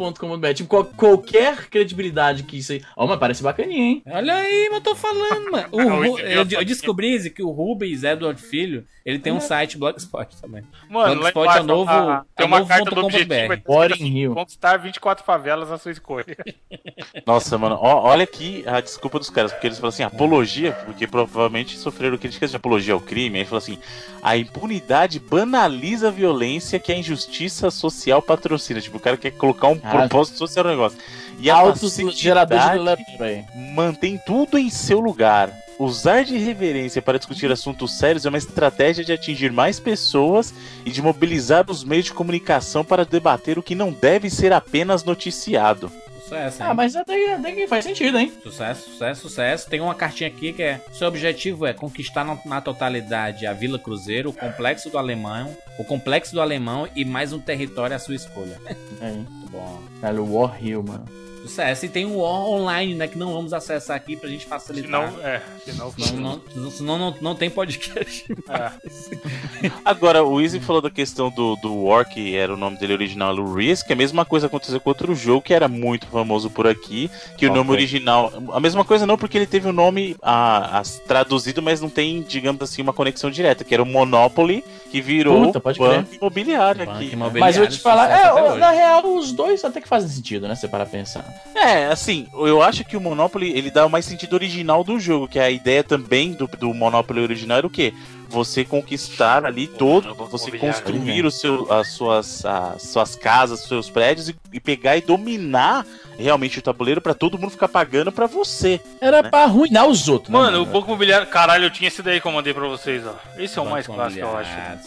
blogspot.com.br. Tipo, qual- qualquer credibilidade que isso aí. Ó, mas parece bacaninha, hein? Olha aí, mas eu tô falando, mano. O eu, eu descobri que o Rubens Edward Filho, ele tem um site Blogspot também. Mano, Blogspot embaixo é o novo- é tem o uma novo carta ponto do objetivo. É War assim, Rio. Conquistar 24 favelas à sua escolha. Nossa, mano, ó, olha aqui a desculpa dos caras, porque eles falam assim, apologia, porque provavelmente sofreram críticas de apologia ao crime, aí fala assim, a impunidade banaliza a violência que a injustiça social patrocina. Tipo, o cara quer colocar um Ah. propósito social no negócio. E a Altos geradores de laptop aí. mantém tudo em seu lugar. Usar de reverência para discutir assuntos sérios é uma estratégia de atingir mais pessoas e de mobilizar os meios de comunicação para debater o que não deve ser apenas noticiado. Sucesso, hein? Ah, mas até, até que faz sentido, hein? Sucesso, sucesso, sucesso. Tem uma cartinha aqui que é: seu objetivo é conquistar na, na totalidade a Vila Cruzeiro, o complexo do Alemão, o complexo do Alemão e mais um território à sua escolha. Aí. Muito bom. Caralho, War Rio, mano. Do CS. E tem o online, né? Que não vamos acessar aqui pra gente facilitar. Senão, é, senão, Senão não, senão não, não tem podcast. é. Agora, o Easy falou da questão do, do War, que era o nome dele original, o Risk. A mesma coisa aconteceu com outro jogo que era muito famoso por aqui, que Qual o nome original. A mesma coisa não, porque ele teve o nome ah, as- traduzido, mas não tem, digamos assim, uma conexão direta, que era o Monopoly, que virou Puta, pode crer. banco imobiliário Banco aqui. imobiliário. Mas eu vou te falar, é, na real, os dois até que fazem sentido, né? Se para pensar. É, assim, eu acho que o Monopoly ele dá mais sentido original do jogo, que a ideia também do, do Monopoly original era o quê? Você conquistar ali todo, você construir o seu, as suas, as suas casas, seus prédios e, e pegar e dominar realmente o tabuleiro pra todo mundo ficar pagando pra você. Era Né? pra arruinar os outros. né, Mano, o Banco Imobiliário. Caralrio, eu tinha esse daí que eu mandei pra vocês, ó. Esse é o mais Banco clássico, eu acho. Imobiliário,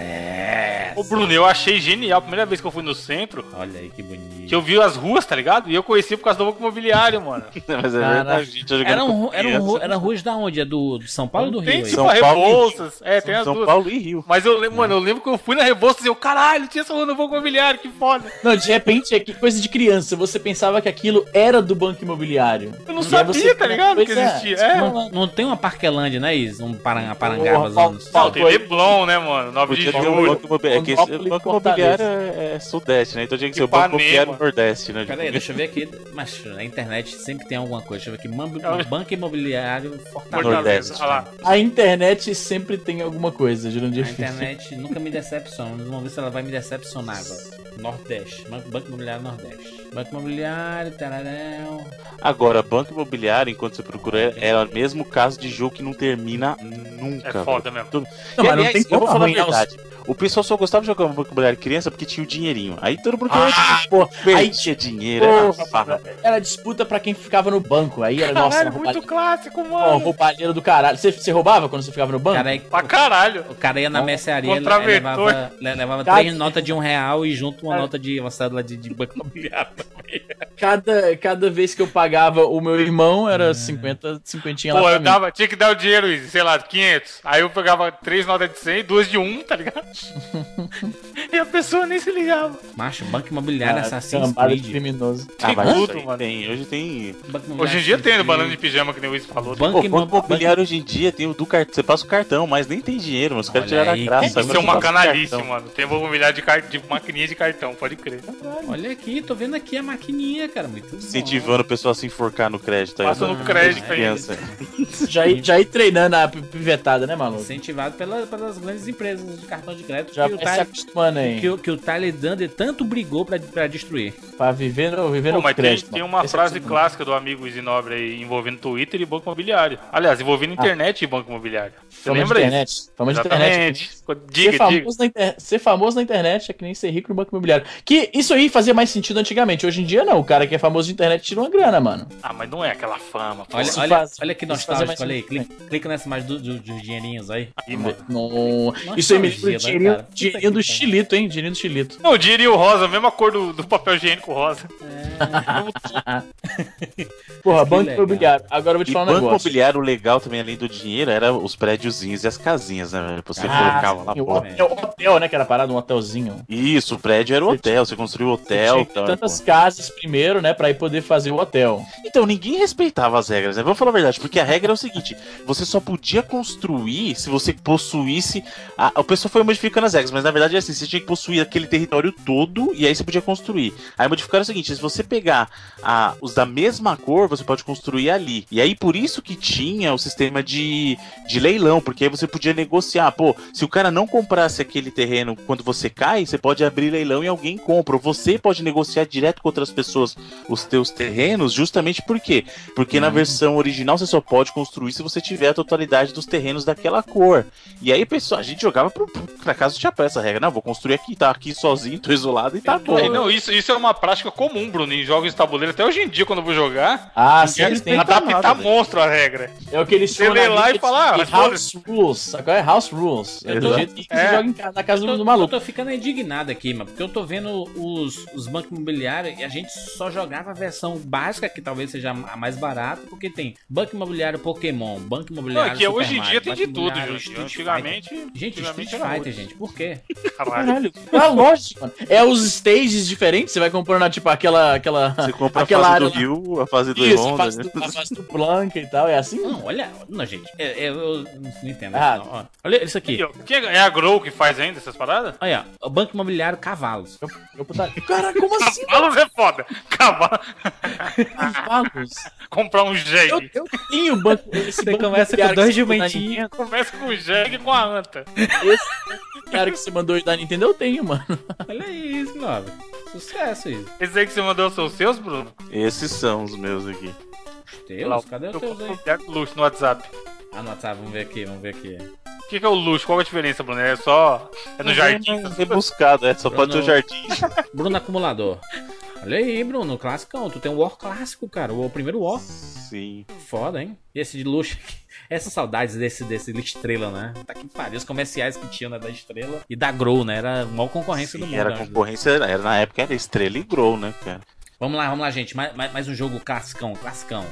Sucesso. Ô, Bruno, eu achei genial. Primeira vez que eu fui no centro, Olha aí que bonito. que eu vi as ruas, tá ligado? E eu conheci por causa do Banco Imobiliário, mano. Mas é verdade, gente. eu jogando Eram, criança. ru- eram ruas da onde? É do, do São Paulo ou do Tem Rio? aí? tipo São a Paulo e Rebouças. É, tem as São duas. Paulo e Rio. Mas eu lembro, mano, eu lembro que eu fui na Rebouças e eu, caralho, tinha essa rua no Banco Imobiliário, que foda. Não, de repente, é que coisa de criança. Você pensava que aquilo era do banco imobiliário. Eu não E sabia, você- tá ligado? Que Pois é. existia. É. Não, não tem uma Parquelândia, né, Is? Um Parang- Parangaba. Paulo, Não, tem. Leblon, né, mano? 9 de julho. banco imobiliário. é que O banco imobiliário é, é sudeste, né? Então tinha que ser o banco imobiliário nordeste, né? Pera aí, deixa eu ver aqui. Mas na internet sempre tem alguma coisa. Deixa eu ver aqui. É Banco Imobiliário Fortaleza. Nordeste. A internet sempre tem alguma coisa, Jurandir A internet nunca me decepciona. Vamos ver se ela vai me decepcionar agora. Nordeste. Banco, Imobiliário Nordeste. Banco Imobiliário, tararão. Agora, banco imobiliário, enquanto você procura, é o mesmo caso de jogo que não termina nunca. É foda mesmo. Não, E, mas não aliás, tem eu vou falar a os- verdade. O pessoal só gostava de jogar banco imobiliário criança porque tinha o dinheirinho. Aí todo mundo Ah, pô, aí perdia dinheiro. era farra. era disputa pra quem ficava no banco. Aí era, nossa, Caralho, muito clássico, ó, mano. roubalheira do caralho. Você, você roubava quando você ficava no banco? Cara, aí, Pra caralho. o cara ia na mercearia, levava, le- levava três notas de um real e junto uma É. nota de uma cédula de, de banco imobiliário. Cada, cada vez que eu pagava o meu irmão, era 50, 50 lá Pô, eu dava, tinha que dar o dinheiro, sei lá, 500. Aí eu pegava três notas de 100 e duas de um, tá ligado? e a pessoa nem se ligava. Macho, Banco Imobiliário de Creed. criminoso. Ah, Tem tudo, aí mano. tem. Hoje tem. Hoje em dia tem no Creed. banana de pijama, que nem o Izzy falou. Banco Pô, banco imobiliário hoje em dia tem o do cartão. Você passa o cartão, mas nem tem dinheiro, mas os caras tiraram a graça. que Isso é uma canalice, mano. Tem banco imobiliário de, car... de maquininha de cartão, pode crer. Olha aqui, tô vendo aqui a maquininha, cara. Muito bom. Incentivando o pessoal a se enforcar no crédito aí. Passa né? no crédito aí. Criança. Já, ir- já ir treinando a pi- pivetada, né, maluco? Incentivado pela- pelas grandes empresas de cartão de crédito Já que, o Tyler, acostumando aí. que, o- que o Tyler Dunder tanto brigou pra, pra destruir. Pra viver no, viver Pô, no mas tem, crédito. tem mano. uma é frase clássica do amigo Isinobre aí envolvendo Twitter e banco imobiliário. Aliás, envolvendo internet e banco imobiliário. Você Fama de lembra isso? internet. Fama de internet. Exatamente. Diga, diga. famoso, na inter- ser famoso na internet é que nem ser rico no banco imobiliário. Que isso aí fazia mais sentido antigamente. Hoje em dia, não. O cara que é famoso de internet tira uma grana, mano. Ah, mas não é aquela fama. pô. Olha, olha, faz- olha que mais nostálgico, olha aí. Clica, clica nessa imagem do- do- dos dinheirinhos aí. Aí, mano. No... Isso aí me lembra o né, dinheirinho, dinheirinho do Chilito, hein? Dinheirinho do Chilito. Não, o dinheirinho rosa, a mesma cor do, do papel higiênico rosa. Porra, Que banco legal. imobiliário. Agora eu vou te E falar um banco negócio. imobiliário legal também, além do dinheiro, era os prédiozinhos e as casinhas, né? velho? Você Ah, colocava lá, o pô. hotel, hotel, né? Que era parado, um hotelzinho. Isso, o prédio era o hotel, você construiu o hotel. tinha ter tal, tantas pô. casas primeiro, né? Pra ir poder fazer o hotel. Então, ninguém respeitava as regras, né? Vamos falar a verdade, porque a regra é o seguinte: você só podia construir se você possuísse. A, o pessoal foi modificando as regras, mas na verdade é assim: você tinha que possuir aquele território todo e aí você podia construir. Aí modificaram o seguinte: se você pegar a- os da mesma cor, você pode construir ali. E aí por isso que tinha o sistema de, de leilão, porque aí você podia negociar. Pô, se o cara não comprasse aquele terreno quando você cai, você pode abrir leilão e alguém compra. Ou você pode negociar direto com outras pessoas os teus terrenos, justamente por quê? Porque na versão original você só pode construir se você tiver a totalidade dos terrenos daquela cor. E aí, pessoal, a gente jogava pro, pra casa do chapéu essa regra. Não, vou construir aqui, tá aqui sozinho, tô isolado e tá bom. É, não, isso, isso é uma prática comum, Bruno, em jogos de tabuleiro. Até hoje em dia, quando eu vou jogar, Ah, é sempre tem. adaptar nada, monstro a regra. É o que eles Você chamam lá e fala, de ah, House Rules. Agora é House Rules. É. jeito que É. você joga casa, na casa Eu do, tô, do eu maluco. tô ficando indignado aqui, mano, porque eu tô vendo os, os bancos imobiliários e a gente só jogava a versão básica, que talvez seja a mais barata, porque tem Banco Imobiliário Pokémon, Banco Imobiliário. Não, é que hoje em dia tem de tudo, gente. Antigamente. Gente, Street Fighter, gente, por quê? Caralho. Ah, lógico, mano. É os stages diferentes, você vai comprando, tipo, aquela. aquela Você compra aquela a fase área do Rio, a fase do Isso, Honda. a fase né? do, a fase do Blanca e tal, é assim? Não, olha, não, gente, é- é- eu não entendo. Ah. não. Olha isso aqui. Ó, quem é é a Grow que faz ainda essas paradas? Olha, ó, o Banco Imobiliário Cavalos. Eu puta- Cara, como assim? Cavalos é foda. Cavalo. Cavalos? Comprar um Eu, jegue. eu tenho banco. Esse Você banco começa com dois jumentinhos. Começa com o jegue e com a anta. Esse cara que você mandou da Nintendo eu tenho, mano. Olha isso, Nove. Sucesso isso. Esse aí que você mandou são os seus, Bruno? Esses são os meus aqui. Teus? Cadê os Eu teus aí? luxo no WhatsApp. Ah, no WhatsApp, vamos ver aqui, vamos ver aqui. O que, que é o luxo? Qual é a diferença, Bruno? É só. É no jardim? É rebuscado, é. Só pode ter o Bruno. jardim. Bruno Acumulador. Olha aí, Bruno, classicão. Tu tem um War clássico, cara. O primeiro War. Sim. Foda, hein? E esse de luxo aqui. Essas saudades desse, desse Estrela, né? Tá que pariu. Os comerciais que tinham né, da Estrela e da Grow, né? Era a maior concorrência do Sim, mundo. era né? concorrência, era, na época era Estrela e Grow, né, cara? Vamos lá, vamos lá, gente. Mais, mais, mais um jogo classicão, classicão.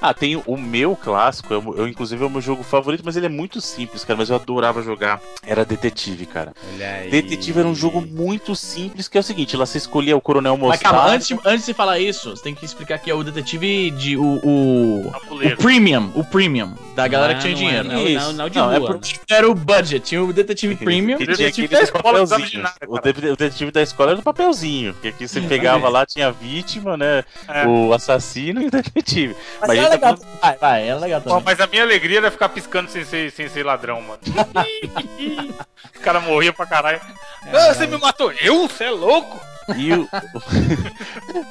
Ah, tem o meu clássico, eu, eu, inclusive é o meu jogo favorito, mas ele é muito simples, cara, mas eu adorava jogar. Era Detetive, cara. Olha aí. Detetive era um jogo muito simples, que é o seguinte, lá você escolhia o Coronel Mas Mostarda. calma, antes de, antes de falar isso, você tem que explicar que é o detetive de. O, o, o premium, o premium, da galera que tinha não é, dinheiro. Não, Isso. não, não, de Não, é porque- Era o budget, tinha o detetive premium. Tinha Detetive da escola não nada, o, cara. de- o detetive da escola era do papelzinho. Que aqui você pegava lá, tinha a vítima, né? É. O assassino e o detetive. Mas, Mas era a gente legal. tá Vai, vai, era legal Pô, também. mas a minha alegria era ficar piscando sem ser, sem ser ladrão, mano. Os caras morriam pra caralho. Ah, você me matou. Eu? Você é louco? E o,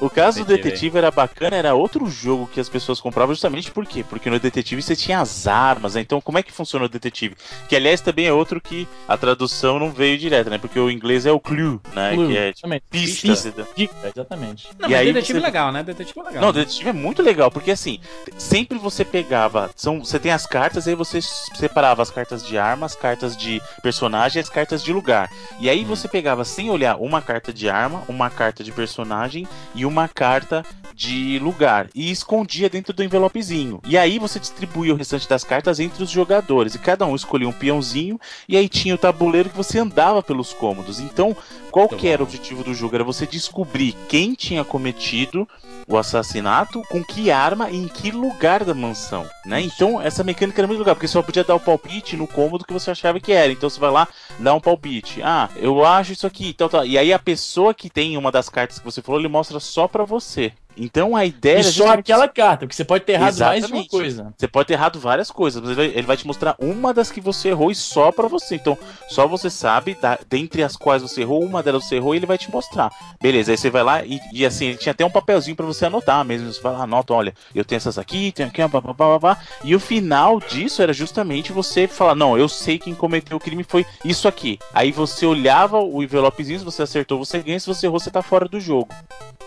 o, caso do Detetive. detetive era bacana, era outro jogo que as pessoas compravam justamente por quê? Porque no detetive você tinha as armas, né? Então como é que funciona o detetive? Que aliás também é outro que a tradução não veio direto, né? Porque o inglês é o clue, né? Clue, que é tipo, exatamente. pista. Pista. Exatamente. Não, E mas aí detetive você- é legal, né? Detetive é legal. Não, o detetive é muito legal, porque assim, sempre você pegava. São, você tem as cartas, aí você separava as cartas de arma, as cartas de personagem e as cartas de lugar. E aí você pegava sem olhar uma carta de arma, uma carta de personagem e uma carta de lugar. E escondia dentro do envelopezinho. E aí você distribuía o restante das cartas entre os jogadores. E cada um escolhia um peãozinho. E aí tinha o tabuleiro que você andava pelos cômodos. Então, qual Muito que era o objetivo do jogo? Era você descobrir quem tinha cometido o assassinato, com que arma e em que lugar da mansão, né? Então essa mecânica era muito legal, porque você só podia dar o palpite no cômodo que você achava que era. Então você vai lá, dá um palpite. Ah, eu acho isso aqui, tal, tal. E aí a pessoa que tem uma das cartas que você falou, ele mostra só pra você. Então a ideia E era só justamente aquela carta, porque você pode ter errado mais de uma Exatamente. coisa. você pode ter errado várias coisas, mas ele vai, ele vai te mostrar uma das que você errou e só pra você. Então, só você sabe, da, dentre as quais você errou, uma delas você errou e ele vai te mostrar. Beleza, aí você vai lá e, e assim, ele tinha até um papelzinho pra você anotar mesmo. Você vai lá, anota, olha, eu tenho essas aqui, tenho aqui, pá, pá, pá, pá. E o final disso era justamente você falar, não, eu sei quem cometeu o crime foi isso aqui. Aí você olhava o envelopezinho, se você acertou, você ganha, se você errou, você tá fora do jogo.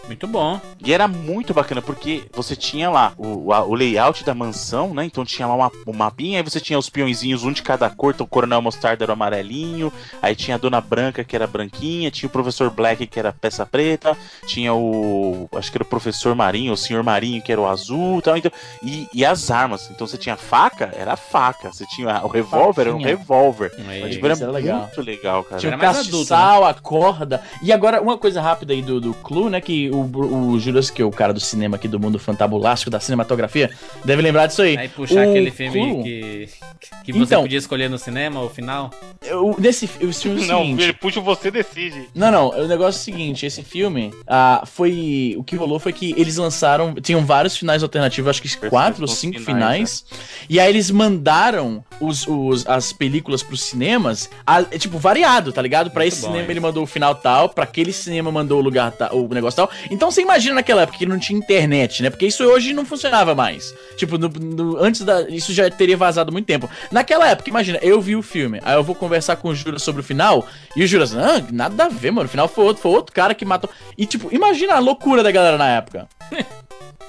Muito bom. E era muito bacana, porque você tinha lá o, a- o layout da mansão, né? Então tinha lá uma, um mapinha, aí você tinha os peõezinhos, um de cada cor, então o Coronel Mostarda era o amarelinho, aí tinha a Dona Branca, que era branquinha, tinha o Professor Black, que era peça preta, tinha o. acho que era o Professor Marinho, o Senhor Marinho, que era o azul e tal. Então, e, e as armas. Então você tinha faca, era faca. Você tinha o revólver, era um revólver. Aí. Tipo, era era legal. muito legal, cara. Tinha o adulto, castiçal, a corda. E agora, uma coisa rápida aí do, do Clue, né? Que o, o é o cara do cinema aqui do mundo fantabulástico, da cinematografia, deve lembrar disso aí. Aí puxar O aquele filme Clue- que, que você Então. podia escolher no cinema, o final. Eu, nesse o filme é o Não, seguinte. ele puxa você decide. Não, não, o negócio é o seguinte, esse filme, ah, foi, o que rolou foi que eles lançaram, tinham vários finais alternativos, acho que quatro ou cinco finais, finais, e aí eles mandaram os, os- as películas pros cinemas, a- é, tipo, variado, tá ligado? Pra Muito esse bom cinema isso. ele mandou o final tal, pra aquele cinema mandou o lugar tal, o negócio tal, então você imagina naquela época que não tinha internet, né? Porque isso hoje não funcionava mais, tipo, no- no- antes da, isso já teria vazado muito tempo. Naquela época, imagina, eu vi o filme, aí eu vou conversar com o Juras sobre o final, e o Juras, ah, nada a ver, mano. O final foi outro, foi outro cara que matou. E, tipo, imagina a loucura da galera na época.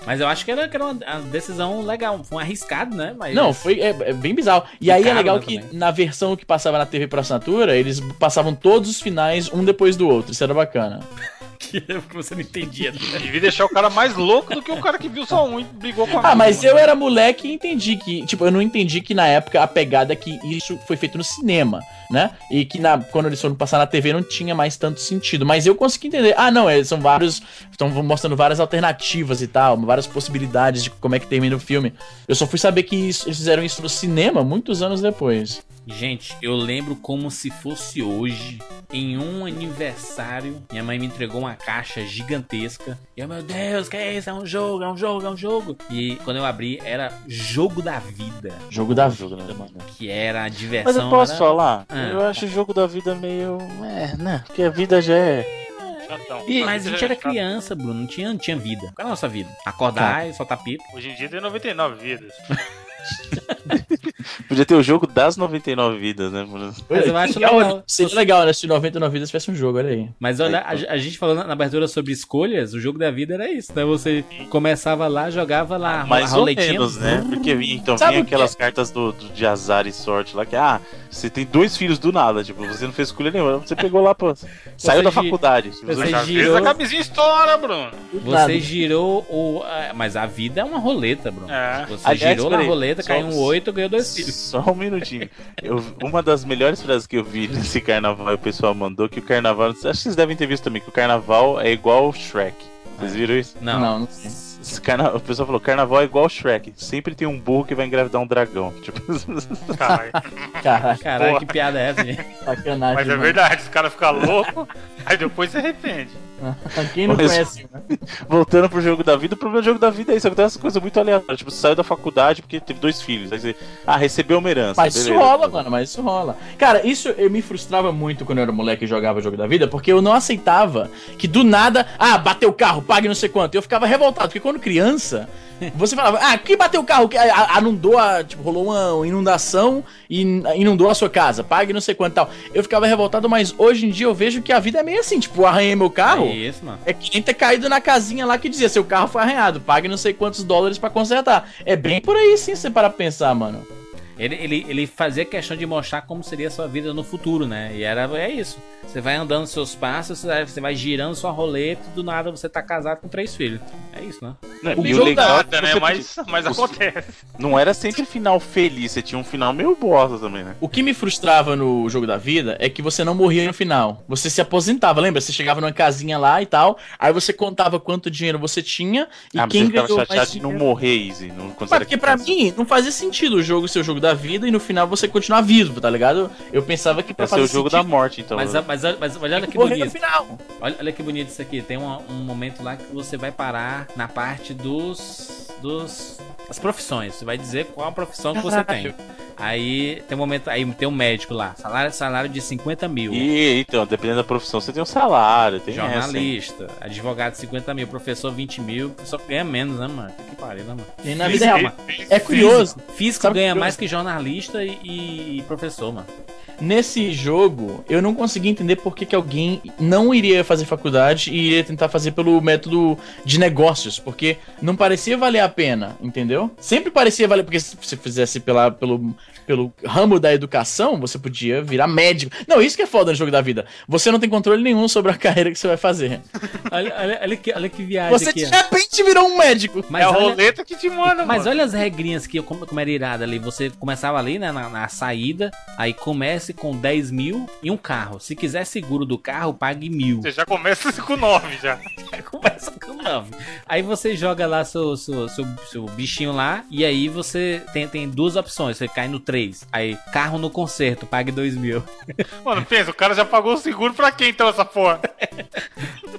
Mas eu acho que era, que era uma, decisão legal. Foi um arriscado, né? Mas Não, foi é, é bem bizarro. E aí é legal né, que também. na versão que passava na TV por assinatura, eles passavam todos os finais um depois do outro. Isso era bacana. que você não entendia. Né? Devia deixar o cara mais louco do que o cara que viu só um e brigou com a Ah, mas eu era moleque e entendi que. Tipo, eu não entendi que na época a pegada é que isso foi feito no cinema, né? E que na, quando eles foram passar na TV não tinha mais tanto sentido. Mas eu consegui entender. Ah, não, eles são vários. Estão mostrando várias alternativas e tal, várias possibilidades de como é que termina o filme. Eu só fui saber que isso, eles fizeram isso no cinema muitos anos depois. Gente, eu lembro como se fosse hoje, em um aniversário, minha mãe me entregou uma caixa gigantesca. E eu, meu Deus, que é isso? É um jogo, é um jogo, é um jogo. E quando eu abri, era Jogo da Vida. Jogo da vida, mano. Que era a diversão. Mas eu posso era... falar? Ah. Eu acho o jogo da vida meio. É, né? Porque a vida já é. Chatão. E- mas a gente era Chato. criança, Bruno, não tinha, não tinha vida. Qual era a nossa vida? Acordar e soltar pipa. Hoje em dia tem 99 vidas. Podia ter o jogo das 99 vidas, né? Mas eu acho é legal. Seria legal, né? Se 99 vidas tivesse um jogo, olha aí. Mas olha, a, a gente falando na abertura sobre escolhas, o jogo da vida era isso, né? Você começava lá, jogava lá, Mais a ou menos, né? Porque então Sabe vinha aquelas cartas do, do- de azar e sorte lá que, ah, você tem dois filhos do nada, tipo, você não fez escolha nenhuma, você pegou lá, pô, saiu da gi- faculdade. Tipo, você você- Já girou- fez a camisinha estoura, Bruno. Você girou o. Mas a vida é uma roleta, Bruno. É. Você Aliás, girou na peraí, roleta, só- caiu um 8, ganhou dois filhos. Só um minutinho. Eu, uma das melhores frases que eu vi nesse carnaval, o pessoal mandou que o carnaval. Acho que vocês devem ter visto também, que o carnaval é igual o Shrek. Vocês viram isso? Não. Não, não sei. Esse carna- O pessoal falou, carnaval é igual o Shrek. Sempre tem um burro que vai engravidar um dragão. Tipo, Caralho. Caraca, Caralho, Porra. que piada é essa, gente? sacanagem. Mas é mano. verdade, os caras ficam loucos, aí depois se arrepende. Quem não Mas- conhece, né? voltando pro jogo da vida, o problema do jogo da vida é isso. Acontece coisa muito aleatória. Tipo, você saiu da faculdade porque teve dois filhos. Aí você, ah, recebeu uma herança. Mas isso beleza. rola, mano, mas isso rola. Cara, isso eu me frustrava muito quando eu era moleque e jogava jogo da vida, porque eu não aceitava que do nada, ah, bateu o carro, pague não sei quanto. Eu ficava revoltado, porque quando criança, você falava, ah, que bateu o carro, que ah, ah, inundou, a, tipo, rolou uma inundação e inundou a sua casa, pague não sei quanto e tal. Eu ficava revoltado, mas hoje em dia eu vejo que a vida é meio assim, tipo, arranhei meu carro. É isso, mano. É que nem ter caído na casinha lá que dizia seu carro foi arranhado, pague não sei quantos dólares pra consertar. É bem por aí sim, você parar pra pensar, mano. Ele, ele, ele fazia questão de mostrar como seria a sua vida no futuro, né? E era é isso. Você vai andando seus passos, você vai, girando sua roleta e do nada você tá casado com três filhos. É isso, né? Não, O e o legal é né? Mas, mas acontece. não era sempre final feliz, você tinha um final meio bosta também, né? O que me frustrava no jogo da vida é que você não morria no final. Você se aposentava, lembra? Você chegava numa casinha lá e tal, aí você contava quanto dinheiro você tinha e ah, mas quem você ganhou chateado mais de não morrer, Easy. Não, Mas porque pra mim não fazia sentido o jogo ser o jogo da vida e no final você continuar vivo, tá ligado? Eu pensava que pra Ia ser fazer o jogo da sentido, morte, então. Mas, mas, mas, mas olha que que morrer no bonito. final. Olha, olha que bonito isso aqui. Tem um, um momento lá que você vai parar na parte dos. dos. das profissões. Você vai dizer qual a profissão que você tem. Aí tem um momento. Aí tem um médico lá. Salário, salário de 50 mil. E, então, dependendo da profissão, você tem um salário, tem essa? Jornalista, advogado 50 mil, professor 20 mil, só que ganha menos, né, mano? Que pariu, né, mano? E na vida real, mano. É curioso. Físico Sabe ganha mais que jornalista e, e professor, mano. Nesse jogo, eu não consegui entender por que, que alguém não iria fazer faculdade e iria tentar fazer pelo método de negócios, porque não parecia valer a pena, entendeu? Sempre parecia valer, porque se você fizesse pela, pelo, pelo ramo da educação, você podia virar médico. Não, isso que é foda no jogo da vida. Você não tem controle nenhum sobre a carreira que você vai fazer. Olha, olha, olha, que, olha que viagem Você aqui, de ó. repente virou um médico. Mas é a olha, roleta que te manda, mas mano. olha as regrinhas que como, como era irada ali. Você começava ali, né, na, na saída, aí comece com 10 mil e um carro. Se quiser seguro do carro, pague mil. Você já começa com 9 já. Começa com 9. Aí você joga lá seu, seu, seu, seu bichinho lá, e aí você tem, tem duas opções. Você cai no 3. Aí, carro no conserto, pague 2 mil. Mano, pensa, o cara já pagou o seguro pra quem então essa porra?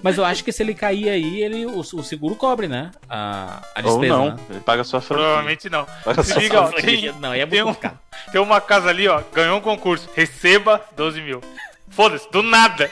Mas eu acho que se ele cair aí, ele, o, o seguro cobre, né? A, a Ou despesa. não, né? ele paga a sua franquia. Provavelmente não. Paga Se sua liga, ó, tem, Não, aí é tem, muito um, caro. Tem uma casa ali, ó, ganhou um concurso. Receba 12 mil. Foda-se, do nada.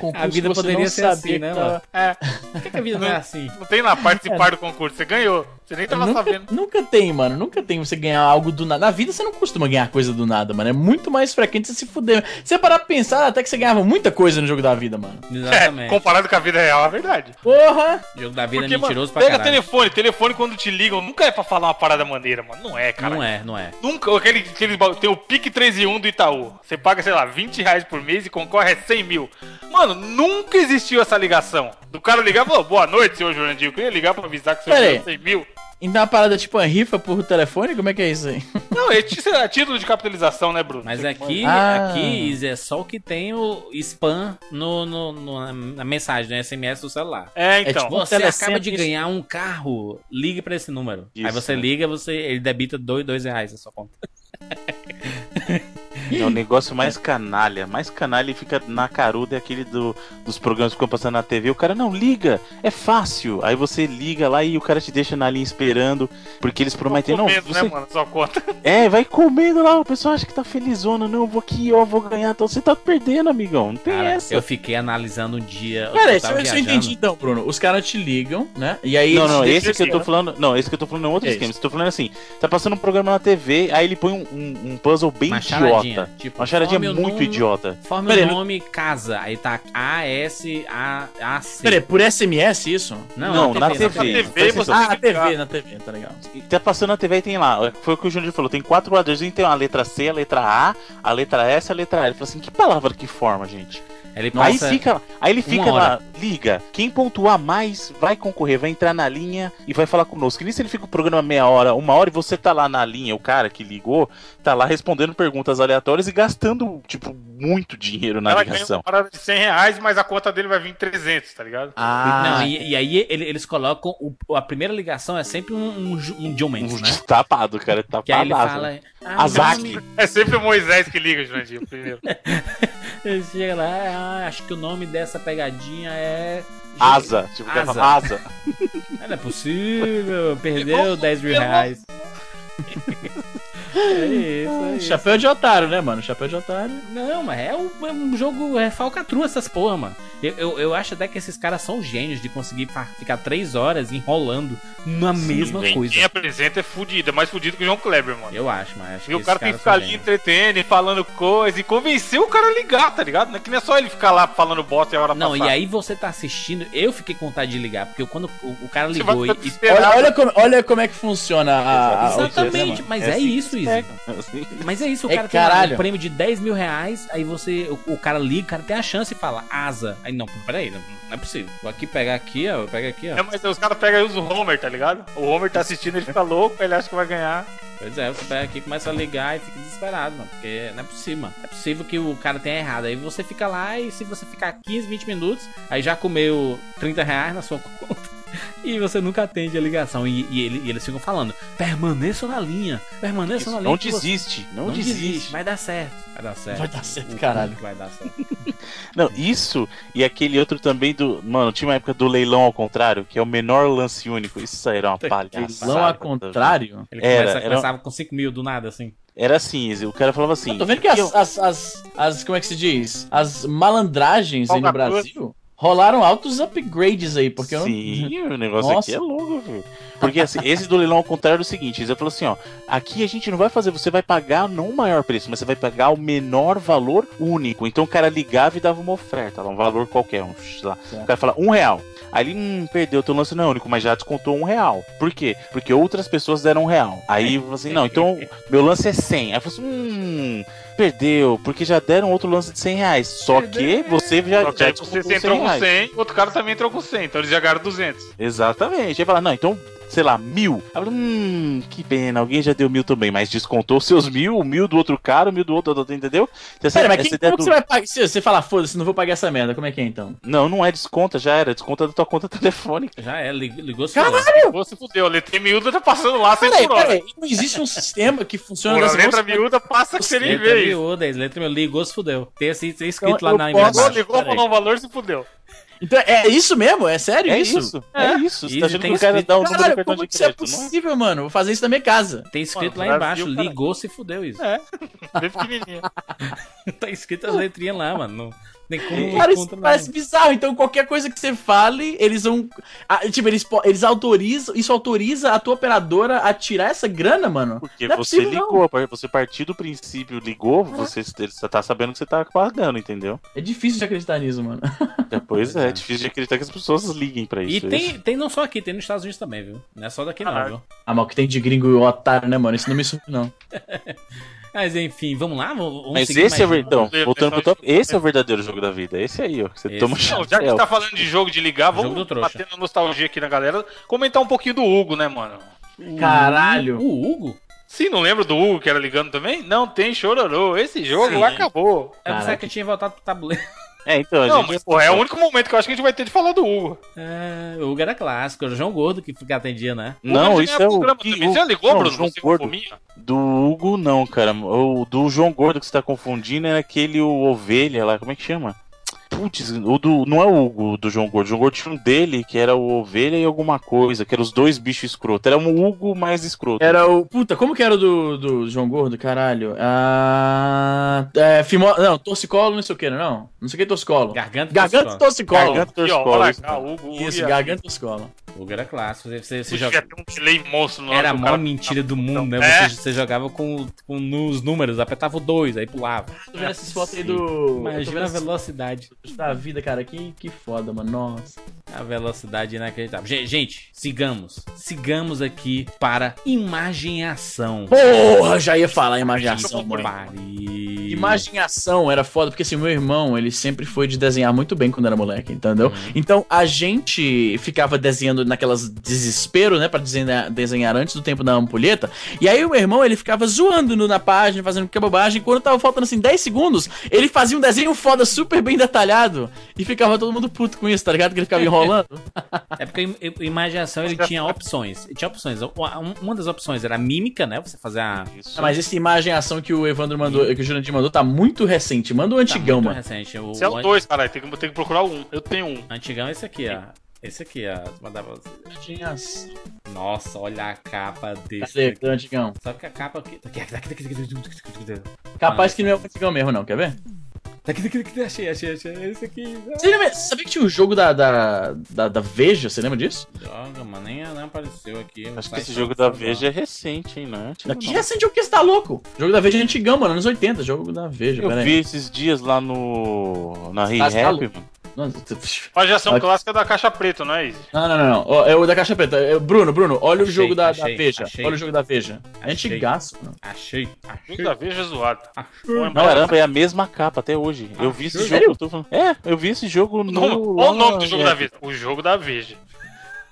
Concurso A vida poderia não ser assim, né, tava- mano? É, Por que, que a vida não é assim? não tem lá participar do concurso. Você ganhou. Você nem tava Nunca, sabendo. nunca tem, mano. Nunca tem você ganhar algo do nada. Na vida você não costuma ganhar coisa do nada, mano. É muito mais frequente você se fuder. Você parar pra pensar até que você ganhava muita coisa no jogo da vida, mano. É, Exatamente. comparado com a vida real, é verdade. Porra! O jogo da vida Porque, é mentiroso mano, pra pega caralho. telefone. Telefone quando te ligam nunca é pra falar uma parada maneira, mano. Não é, cara. Não é, não é. Nunca. Aquele, aquele, tem o Pique 3 e 1 do Itaú. Você paga, sei lá, 20 reais por mês e concorre a 100 mil. Mano, nunca existiu essa ligação. Do cara ligar e falou, boa noite, senhor Jurandir. Eu queria ligar pra avisar que o senhor Pera aí. ganhou 100 mil. Então uma parada tipo uma rifa por telefone? Como é que é isso aí? Não, é é título de capitalização, né, Bruno? Mas Você- aqui, Ah. aqui, Izzy, é só o que tem o spam no, no- no- na mensagem, no SMS do celular. É, então. tipo- Você telecentro, acaba de isso. ganhar um carro, ligue pra esse número. Aí Isso, você né? liga, você, ele debita dois, dois reais na sua conta. É o negócio mais canalha. Mais canalha e fica na caruda é aquele do, dos programas que ficam passando na TV. O cara, não, liga, é fácil. Aí você liga lá e o cara te deixa na linha esperando. Porque eles prometem, não, comendo, você, né, mano? Sua conta. É, vai comendo lá, o pessoal acha que tá felizona. Não, eu vou aqui, ó, vou ganhar. Então você tá perdendo, amigão. Não tem Cara, essa. eu fiquei analisando um dia. Pera aí, eu se eu, entendi então, Bruno. Os caras te ligam, né? E aí Não, não, esse que eu tô assim, falando. Não, esse que eu tô falando é outro Que esquema. isso? Estou falando assim: tá passando um programa na TV, aí ele põe um, um- um puzzle bem Uma idiota. Charadinha. Tipo, Uma charadinha muito nome- idiota. Pera aí, o não- nome casa. Aí tá A, S, A, A, C. Pera aí, por SMS isso? Não, na TV. Na TV, Presta você- Ah, na TV, na TV, tá legal. Tá passando na TV e tem lá. Foi o que o Júnior falou: tem quatro quadradinhos, tem a letra C, a letra A, a letra S, a letra A. Ele falou assim: que palavra que forma, gente? Ele Aí passa. fica, aí ele fica lá, liga. Quem pontuar mais vai concorrer, vai entrar na linha e vai falar conosco. Que nem se ele fica o programa meia hora, uma hora e você tá lá na linha, o cara que ligou, tá lá respondendo perguntas aleatórias e gastando, tipo, muito dinheiro na Ela ganha ligação. uma parada de 100 reais, mas a conta dele vai vir 300, tá ligado? Ah, Não, e, e aí ele- eles colocam. o- a primeira ligação é sempre um, um, um John Mendes, né? Tapado, cara, tá Que aí ele tapado. fala. Ah, Azak. o nome- É sempre o Moisés que liga, Jurandir, primeiro. Ele chega lá, ah, acho que o nome dessa pegadinha é. Asa, tipo, o cara Asa. fala, asa. Ah, Não é possível, perdeu 10 mil reais. é isso, é isso. Chapéu de otário, né, mano? Chapéu de otário. Não, mas é um, é um jogo, é falcatrua essas porra, mano. Eu, eu, eu acho até que esses caras são gênios de conseguir ficar 3 horas enrolando na mesma Quem- coisa. Quem apresenta é fudido, é mais fudido que o João Kleber, mano. Eu acho, mas acho E o cara tem que ficar ali gênios. entretendo, falando coisa e convencer o cara a ligar, tá ligado? Não é que não é só ele ficar lá falando bosta e a hora Não, passar. e aí você tá assistindo, eu fiquei com vontade de ligar, porque quando o, o cara ligou e. e-. Olha, olha, como, olha como é que funciona a. a- o Exatamente, sistema. mas É é, assim isso, pega. Assim. Mas é isso, o É cara tem lá caralho. um prêmio de 10 mil reais, aí você. O, o cara liga, o cara tem a chance e fala, asa. Aí não, peraí, não, não é possível. Vou aqui pegar aqui, ó. Pega aqui, ó. É, mas os caras pegam e usam o Homer, tá ligado? O Homer tá assistindo, ele fica louco, ele acha que vai ganhar. Pois é, você pega aqui, começa a ligar e fica desesperado, mano. Porque não é possível, mano. É possível que o cara tenha errado. Aí você fica lá e se você ficar 15, 20 minutos, aí já comeu 30 reais na sua conta. E você nunca atende a ligação. E, e ele- e eles ficam falando: permaneça na linha, permaneça Isso, na linha. não que você- desiste, não, Não desiste. desiste, vai dar certo. Vai dar certo. Vai dar certo, O caralho. Vai dar certo. Não, isso e aquele outro também do. Mano, tinha uma época do leilão ao contrário, que é o menor lance único. Isso aí era uma palhaçada. Leilão ao contrário. Ele Era, começa, era- começava com 5 mil do nada, assim. Era assim, o cara falava assim. Eu tô vendo que as, as, as, as- Como é que se diz? As malandragens aí no. Brasil rolaram altos upgrades aí, porque eu não. Sim, o negócio Nossa. aqui é louco, velho. Porque assim, esse do leilão ao contrário é o seguinte, ele falou assim, ó, aqui a gente não vai fazer, você vai pagar não o maior preço, mas você vai pagar o menor valor único. Então o cara ligava e dava uma oferta, um valor qualquer, um, sei lá. O cara fala um real. Aí ele, hum, perdeu, teu lance não é único, mas já descontou um real. Por quê? Porque outras pessoas deram um real. Aí falei assim, não, então meu lance é 100. Aí eu assim, hum, perdeu, porque já deram outro lance de 100 reais. Só que você já, Só que já você 100 entrou com reais. 100, o outro cara também entrou com 100, então eles já ganharam 200. Exatamente. Aí fala, não, então, sei lá, mil. Aí eu falo, hum, que pena, alguém já deu mil também, mas descontou os seus mil, o mil do outro cara, o mil do outro, entendeu? Então, essa- Pera, mas quem, como que do- você vai pagar? Se você falar, foda-se, não vou pagar essa merda, como é que é então? Não, não é desconta, já era, desconta da tua conta telefônica. Já é, lig- ligou se Caralho! se fudeu, a letra miúda tá passando lá 100 Peraí, por hora. não existe um sistema que funciona dessa letra forma? miúda passa que você nem Letra vê isso. miúda, letra miúda, ligou se fudeu. Tem assim, tem escrito Então, lá na posso- embaixo. Ligou, ligou, falou um valor, se fudeu. Então é isso mesmo? É sério É isso? isso, é, isso. Você Easy tá achando tem que o cara dá o número do cartão como de que isso é crédito, não é? possível, mano? Vou fazer isso na minha casa. Tem escrito Mano, lá Brasil, embaixo, cara. ligou se fudeu isso. É, bem pequenininho. tá escrito as letrinhas lá, mano. Não tem como Cara, isso parece bizarro. Então, qualquer coisa que você fale, eles vão. ah, tipo, eles, eles autorizam. Isso autoriza a tua operadora a tirar essa grana, mano. Porque Não é você possível, não. ligou, par- você partiu do princípio, ligou, você, você tá sabendo que você tá pagando, entendeu? É difícil de acreditar nisso, mano. Depois é, difícil de acreditar que as pessoas liguem pra E isso. tem, tem não só aqui, tem nos Estados Unidos também, viu? Não é só daqui não, Caralho. viu? Ah, mas o que tem de gringo e otário, né, mano? Isso não me surge, não. Mas enfim, vamos lá? Vamos, Mas esse é então, voltando pro top, esse é o verdadeiro jogo da vida. Esse aí, ó. Você Esse. toma Não, já que você tá falando de jogo de ligar, vamos do trouxa. bater na nostalgia aqui na galera, comentar um pouquinho do Hugo, né, mano? Caralho. O Hugo? Sim, não lembra do Hugo que era ligando também? Não tem chororô. Esse jogo Sim. acabou. Eu pensava que eu tinha voltado pro tabuleiro. É, então, a Não, gente... mas porra, é o único momento que eu acho que a gente vai ter de falar do Hugo. É, o Hugo era clássico, era o João Gordo que atendia, né? Não, isso é o... programa o- Você já ligou, não, Bruno? João Você Gordo. fominha? Do Hugo, não, cara. O do João Gordo que você tá confundindo é aquele o ovelha lá, como é que chama? Putz, o do. Não é o Hugo do João Gordo. O João Gordo tinha um dele que era o ovelha e alguma coisa, que eram os dois bichos escroto. Era um Hugo mais escroto. Era o. Puta, como que era o do, do João Gordo, caralho? Ah. É, fimo... Não, torcicolo, não sei o que, não. Não sei o que torcicolo. Garganta e Garganta e torcicolo. torcicolo. Garganta Aqui, ó, torcicolo, isso, Hugo. Isso, garganta e torcicolo. O Hugo era clássico. Você, você, joga... um delay monstro no Era a do maior cara. mentira do mundo, né? É. Você, você jogava com, com nos números, apertava o 2, aí pulava. Tô vendo essas fotos aí do. eu tô Imagina a velocidade. Da vida, cara. Que, que foda, mano. Nossa. A velocidade inacreditável. Gen- Gente, sigamos. Sigamos aqui para imagem e ação. Porra, já ia falar imaginação, mano. Imaginação era foda, porque assim, meu irmão, ele sempre foi de desenhar muito bem quando era moleque, entendeu? Então a gente ficava desenhando naquelas desespero, né, pra desenhar, desenhar antes do tempo da ampulheta. E aí o meu irmão, ele ficava zoando no- na página, fazendo que bobagem. Quando tava faltando assim 10 segundos, ele fazia um desenho foda super bem detalhado. E ficava todo mundo puto com isso, tá ligado? Que ele ficava enrolando. É porque im- imaginação ele tinha opções. Ele tinha opções. Uma, um- das opções era a mímica, né? Você fazer a. Isso. Mas essa imaginação que o Evandro mandou, que o Jurandir mandou, tá muito recente. Manda o Tá antigão, muito mano. recente. O, Esse é o o an- 2, caralho. Tem que, tem que procurar um. Eu tenho um. antigão é esse aqui, ó. Esse aqui, ó. Mandava... Nossa, olha a capa desse. Cadê? o antigão? Só que a capa aqui, Capaz que não é o antigão mesmo, não, quer ver? Aqui, aqui, aqui, achei, achei, achei. Esse aqui. Você lembra, sabia que tinha o jogo da, da, da, da Veja? Você lembra disso? Droga, mano, nem, nem apareceu aqui. Acho que esse jogo da Veja é recente, hein? Não é antigo, Que não. recente o que você tá louco? O jogo da Veja é antigão, mano, anos 80, jogo da Veja, Eu pera aí. vi esses dias lá no. Na Ah, tá ReHap, louco. mano. Nossa, Imaginação Aqui. clássica da caixa preta, não é isso? Não, não, não, não. É o da Caixa Preta. É, Bruno, Bruno, olha o Achei, jogo da, achei, da Veja. achei. Olha o jogo da Veja. É Achei. antigaço, mano. Achei, O achei. jogo da Veja é zoado. achei. Não, Caramba, é a mesma capa até hoje. Eu vi esse sério? jogo, eu tô falando. É, eu vi esse jogo no. Qual o nome do jogo é. da Veja? O jogo da Veja.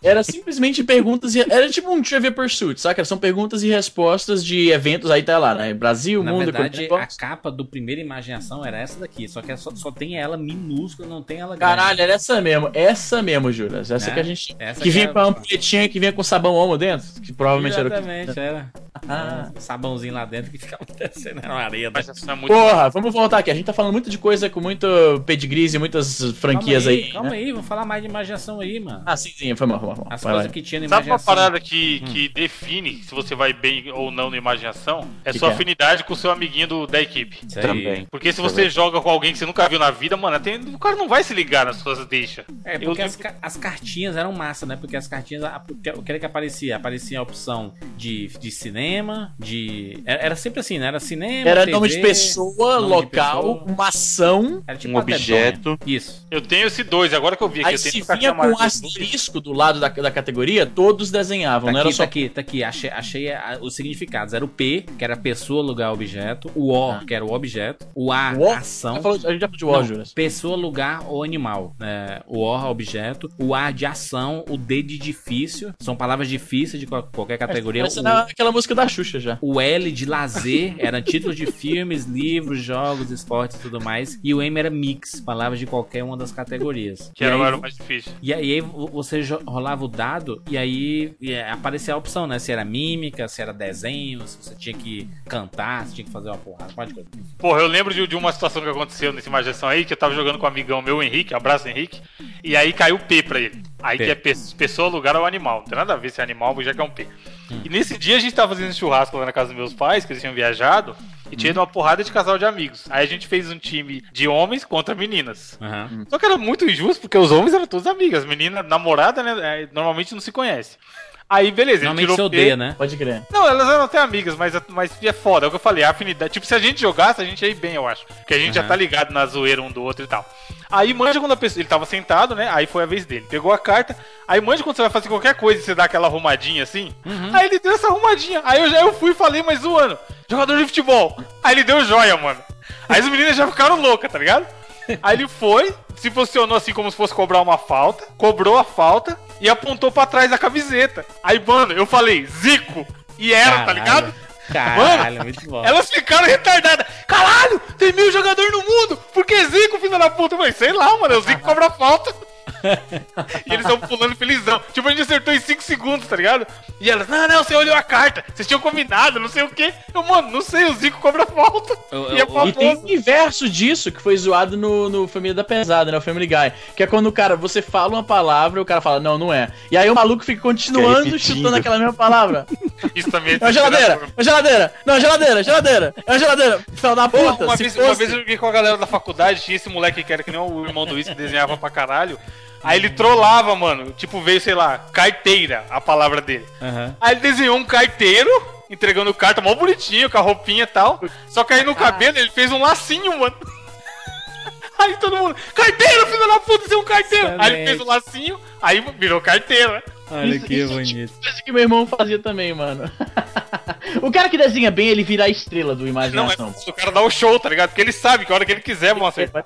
Era simplesmente perguntas e... Era tipo um Trivia Pursuit, saca? São perguntas e respostas de eventos, aí tá lá, né? Brasil, Na mundo... verdade, a capa do primeira imaginação era essa daqui. Só que é só, só tem ela minúscula, não tem ela grande. Caralho, era essa mesmo. Essa mesmo, Juras. Essa Né? que a gente... Essa que vinha é com a ampulhetinha que vinha com sabão homo dentro. Que provavelmente era o que... Exatamente, era. Ah. Um sabãozinho lá dentro que ficava descendo na areia. Mas essa é muito. Porra, vamos voltar aqui. A gente tá falando muito de coisa com muito pedigrees e muitas franquias calma aí. Calma né? aí, vamos falar mais de imaginação aí, mano. Ah, sim, sim, foi mal, As Vai coisas lá. que tinha na Sabe uma imaginação. parada que, que define se você vai bem ou não na imaginação? É Que sua que é? afinidade com o seu amiguinho do, da equipe. Isso aí. Também. Porque se você joga com alguém que você nunca viu na vida, mano, tem- o cara não vai se ligar nas suas deixas. É, Eu porque as, ca- as cartinhas eram massa, né? Porque as cartinhas, o que era que aparecia? Aparecia a opção de, de cinema, de. Era, era sempre assim, né? Era cinema. Era TV, nome de pessoa, nome de local, pessoa. uma ação. Era tipo Um objeto. Isso. Eu tenho esse dois, agora que eu vi aqui. Aí eu tenho se vinha com um dois. asterisco do lado da, da categoria, todos desenhavam, Tá não aqui, era só tá aqui, tá aqui. Achei, achei a- os significados. Era o P, que era pessoa, lugar, objeto. O O, Ah. que era o objeto. O A, O O? ação. Falou- a gente já falou de Não, Warriors. pessoa, lugar ou animal. É, o O, objeto. O A de ação. O D de difícil. São palavras difíceis de qual- qualquer categoria. Essa O- era aquela música da Xuxa já. O L de lazer era título de filmes, livros, jogos, esportes e tudo mais. E o M era mix, palavras de qualquer uma das categorias. Que e, era, aí, era o mais difícil. e aí vo- você jo- rolava o dado e aí aparecia a opção, né? Se era mímica, se era desenho, se você tinha que cantar, se tinha que fazer uma porrada, pode coisa. Porra, eu lembro de, de uma situação que aconteceu nessa imaginação aí, que eu tava jogando com um amigão meu, Henrique, abraço Henrique, e aí caiu P pra ele. Aí P. que é pe- pessoa, lugar ou animal. Não tem nada a ver se é animal, já que é um P. E nesse dia a gente tava fazendo churrasco lá na casa dos meus pais, que eles tinham viajado, e tinha uma porrada de casal de amigos. Aí a gente fez um time de homens contra meninas. Aham. Só que era muito injusto, porque os homens eram todos amigas. As meninas, namorada, né, é, normalmente não se conhece. Aí, beleza, ele Normalmente tirou você P. odeia, né? Pode crer. Não, elas eram até amigas, mas, mas é foda, é o que eu falei, a afinidade. Tipo, se a gente jogasse, a gente ia ir bem, eu acho. Porque a gente já Aham. tá ligado na zoeira um do outro e tal. Aí manja quando a pessoa. Ele tava sentado, né? Aí foi a vez dele. Pegou a carta. Aí manja quando você vai fazer qualquer coisa e você dá aquela arrumadinha assim. Aí ele deu essa arrumadinha. Aí eu já eu fui e falei, mas zoando. Jogador de futebol. Aí ele deu joia, mano. Aí as meninas já ficaram loucas, tá ligado? Aí ele foi, se posicionou assim como se fosse cobrar uma falta, cobrou a falta e apontou pra trás da camiseta. Aí, mano, eu falei, Zico! E era, tá Caralho. ligado? Caralho, muito bom. Elas ficaram retardadas. Caralho, tem mil jogadores no mundo. Por que Zico, filho da puta? Eu falei, sei lá, mano, é o Zico cobra falta. e eles estão pulando felizão. Tipo, a gente acertou em 5 segundos, tá ligado? E elas, não, não, você olhou a carta, vocês tinham combinado, não sei o quê. Eu, mano, não sei, o Zico cobra falta. Eu- e é eu-. E tem o inverso disso que foi zoado no, no Família da Pesada, né? O Family Guy. Que é quando o cara, você fala uma palavra e o cara fala, não, não é. E aí o maluco fica continuando chutando aquela mesma palavra. Isso também É uma geladeira, é uma geladeira, não, geladeira, geladeira, é uma geladeira. Filho da puta, uma, se vez, fosse- uma vez eu joguei com a galera da faculdade, tinha esse moleque que era que nem o irmão do que desenhava pra caralho. Aí ele trollava, mano. Tipo, veio, sei lá, carteira, a palavra dele. Aham. Aí ele desenhou um carteiro, entregando carta, mó bonitinho, com a roupinha e tal. Só que aí no cabelo ele fez um lacinho, mano. Aí todo mundo, carteiro, filho da puta, você é um carteiro. Aí ele fez um lacinho, aí virou carteiro, né? Olha Isso- que isso é bonito. coisa que meu irmão fazia também, mano. o cara que desenha bem, ele vira a estrela do Não, é imaginação. o cara dá o show, tá ligado? Porque ele sabe que a hora que ele quiser vão acertar.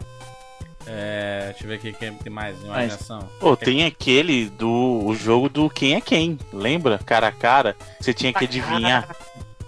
É, deixa eu ver aqui quem tem mais imaginação. Pô, tem aquele do o jogo do quem é quem, lembra? Cara a cara, você tinha que adivinhar.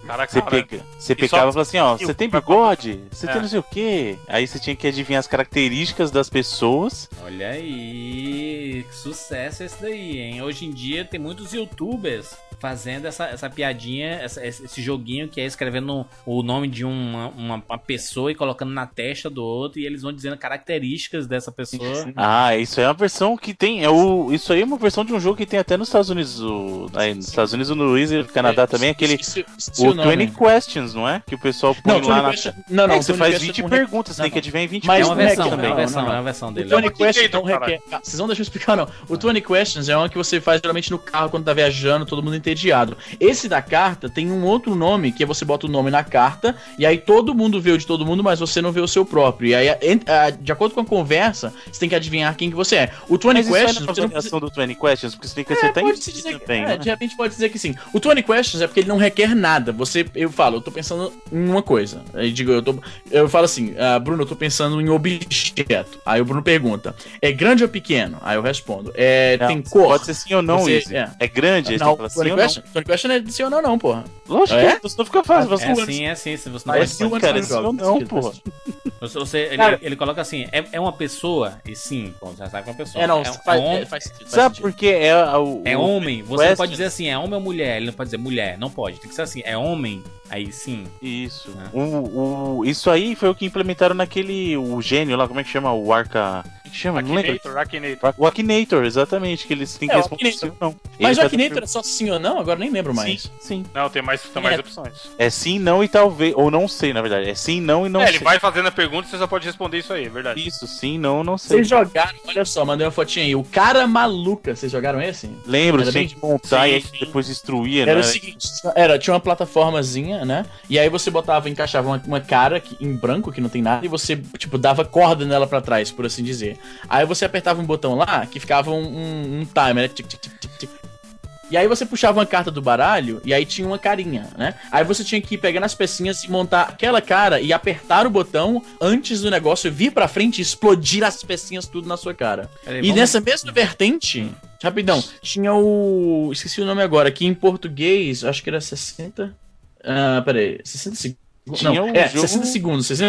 Caraca, Você, cara. pega, você E pegava só- e falava assim, ó, você tem bigode? Você É. tem não sei o quê? Aí você tinha que adivinhar as características das pessoas. Olha aí, que sucesso esse daí, hein? Hoje em dia tem muitos youtubers fazendo essa, essa piadinha, essa- esse joguinho que é escrevendo o nome de uma, uma, uma pessoa e colocando na testa do outro e eles vão dizendo características dessa pessoa. Ah, isso aí é uma versão que tem. É o, isso aí é uma versão de um jogo que tem até nos Estados Unidos. O, aí, nos Estados Unidos, no Luiz e no Canadá também, aquele. Esqueci- esqueci O nome. 20 Questions, não é? Que o pessoal põe Não, lá 20 na. question- não, não, É, você 20 faz question 20 não perguntas, você não, tem que adivinhar em 20 Mas é não uma é versão, que é não, uma não, versão, não. é uma versão O dele. 20 É Questions não Akinator, requer. Ah, Vocês não deixam eu explicar, não. O 20 Questions é uma que você faz geralmente no carro quando tá viajando, todo mundo entediado. Esse da carta tem um outro nome, que é você bota o nome na carta, e aí todo mundo vê o de todo mundo, mas você não vê o seu próprio. E aí, ah, de acordo com a conversa, você tem que adivinhar quem que você é. O 20 Mas isso aí Questions, não é uma não precisa. do 20 Questions, porque você tem que É, acertar em pode se 20 dizer que, também, é, né? de repente pode dizer que sim. O 20 Questions é porque ele não requer nada. Você, eu falo, eu tô pensando em uma coisa. Aí digo, eu tô, eu falo assim, ah, Bruno, eu tô pensando em objeto. Aí o Bruno pergunta, é grande ou pequeno? Aí eu respondo, é, Não, tem cor? Pode ser sim ou não, Você- Easy. é. É, grande, você não, fala sim 20 ou não. question, 20 question é de sim ou não, não, porra. Lógico É? que é, senão fica fácil. É Você não assim, é assim. Se você não é pode- sim, cara, one sim ou não, porra. Você, você- ele, Cara- ele coloca assim, é, é uma pessoa, e sim, bom, já sabe que é uma pessoa. É, não, é, faz, é, é, faz sentido. faz Sabe sentido. por que é o. é homem, você não pode dizer assim, é homem ou mulher, ele não pode dizer mulher, não pode, tem que ser assim, é homem, aí sim. Isso. né? O, o, isso aí foi o que implementaram naquele. O gênio lá, como é que chama? O Arca. Que chama? Não lembro. Akinator, Akinator. O Akinator, exatamente, que eles têm que É, responder sim ou não. Mas Ele o Akinator é só sim ou não? Agora nem lembro mais. Sim, sim. Não, tem mais, tem mais É. opções. É sim, não e talvez. Ou não sei, na verdade. É sim, não e não é, sei. ele vai fazendo a pergunta e você só pode responder isso aí, é verdade. Isso, sim, não, não sei. Vocês jogaram, olha só, mandei uma fotinha aí. O cara maluca, vocês jogaram esse? Lembro, Era tinha bem- que montar Sim, e aí sim. depois destruía, Era né? o seguinte, era, tinha uma plataformazinha, né? E aí você botava, encaixava uma, uma cara que- em branco, que não tem nada, e você, tipo, dava corda nela pra trás, por assim dizer. Aí você apertava um botão lá, que ficava um, um, um timer, né? Tic, tic, tic. E aí você puxava uma carta do baralho e aí tinha uma carinha, né? Aí você tinha que ir pegando as pecinhas e montar aquela cara e apertar o botão antes do negócio vir pra frente e explodir as pecinhas tudo na sua cara. Peraí, E vamos- nessa mesma vertente, rapidão, tinha o. Esqueci o nome agora, que em português, acho que era 60. Ah, peraí, 60 segundos. Tinha Não, o é, jogo- 60 segundos, vocês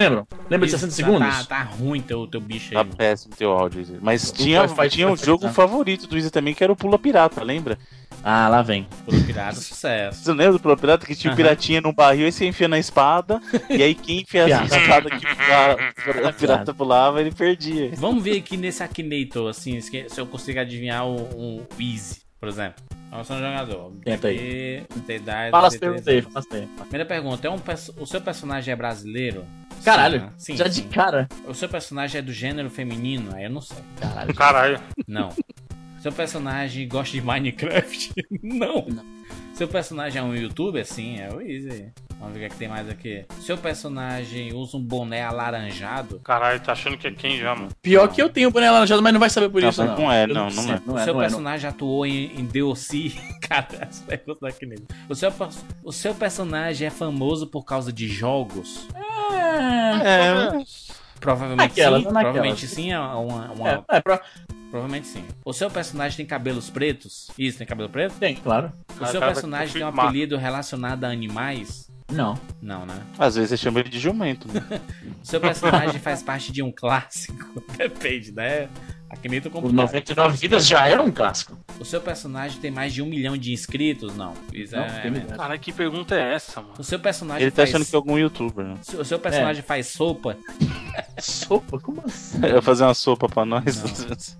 lembram? Lembra de Isso, 60 tá- segundos? Tá, tá ruim teu, teu bicho Tá aí. péssimo teu áudio, Izzy. Mas O tinha, Wi-Fi tinha um jogo favorito do Izzy também, que era o Pula Pirata, lembra? Ah, lá vem. Pelo pirata, sucesso. Você lembra do Pula Pirata que tinha o Aham. piratinha no barril e você enfia na espada, e aí quem enfia a espada que a, a pirata pulava, ele perdia. Vamos ver aqui nesse Akinator, assim, se se eu consigo adivinhar o, o Easy, por exemplo. Vamos ser um jogador. Tenta aí. Tem idade, Fala as 33 perguntas aí, fala as perguntas aí. Primeira pergunta, é um o seu personagem é brasileiro? Caralho, Sim, né? sim, já de sim. cara. O seu personagem é do gênero feminino? Aí eu não sei. Caralho. Caralho. Não. Seu personagem gosta de Minecraft? Não. Não. Seu personagem é um youtuber? Sim, é o Easy. Vamos ver o que, é que tem mais aqui. Seu personagem usa um boné alaranjado? Caralho, tá achando que é quem já, mano? Pior que eu tenho o boné laranjado, mas não vai saber por Não, isso, não. não é, não, não sei, é. Não é, seu não é, não. personagem atuou em, em DLC? Cara, essa pergunta da Akinator. O seu, o seu personagem é famoso por causa de jogos? É, É, Provavelmente Naquela, sim. naquela. Provavelmente sim é uma. uma- É, é, pro- Provavelmente sim. O seu personagem tem cabelos pretos? Isso, tem cabelo preto? tem, claro. O Ah, seu personagem tem um apelido relacionado a animais? Não. Não, né? Às vezes você chama ele de jumento, né? O seu personagem faz parte de um clássico? Depende, né? Aqui meio O complicado. 99 Vidas já era um clássico. O seu personagem tem mais de um milhão de inscritos? Não. Isso Não, é, é-. Cara, que pergunta é essa, mano? O seu personagem Ele tá faz... achando que é algum youtuber, né? O seu personagem faz sopa? Sopa? Como assim? Vai fazer uma sopa pra nós?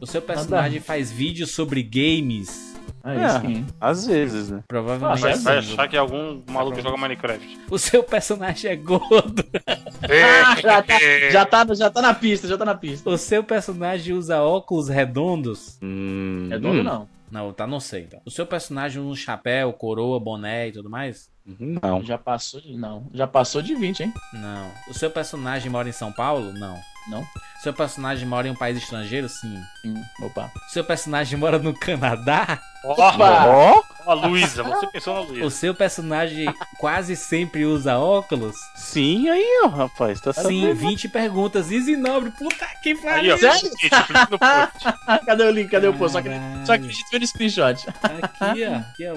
O seu personagem faz vídeos sobre games? Ah, É. isso sim. Às vezes, né? Provavelmente Vai, é vai sim. achar que é algum maluco que joga Minecraft. O seu personagem é gordo? Ah, já, tá, já, tá, já tá na pista, já tá na pista. O seu personagem usa óculos redondos? Hum, É dono hum, não. Não, tá, não sei. Então. O seu personagem usa um chapéu, coroa, boné e tudo mais? Não. Já passou de. Não. Já passou de 20, hein? Não. O seu personagem mora em São Paulo? Não. Não. O seu personagem mora em um país estrangeiro? Sim. Hum, opa. O seu personagem mora no Canadá? Opa! Ó, A Luísa, você pensou na O Luísa. seu personagem quase sempre usa óculos? sim, aí, ó, rapaz, tá Sim, sabendo. 20 perguntas. Easy Nobre, puta que Aí, pariu. Gente. Cadê o link? Cadê o post? Só, acredito- Caralho. só acredito ver no screenshot. Aqui, ó. Aqui, ó.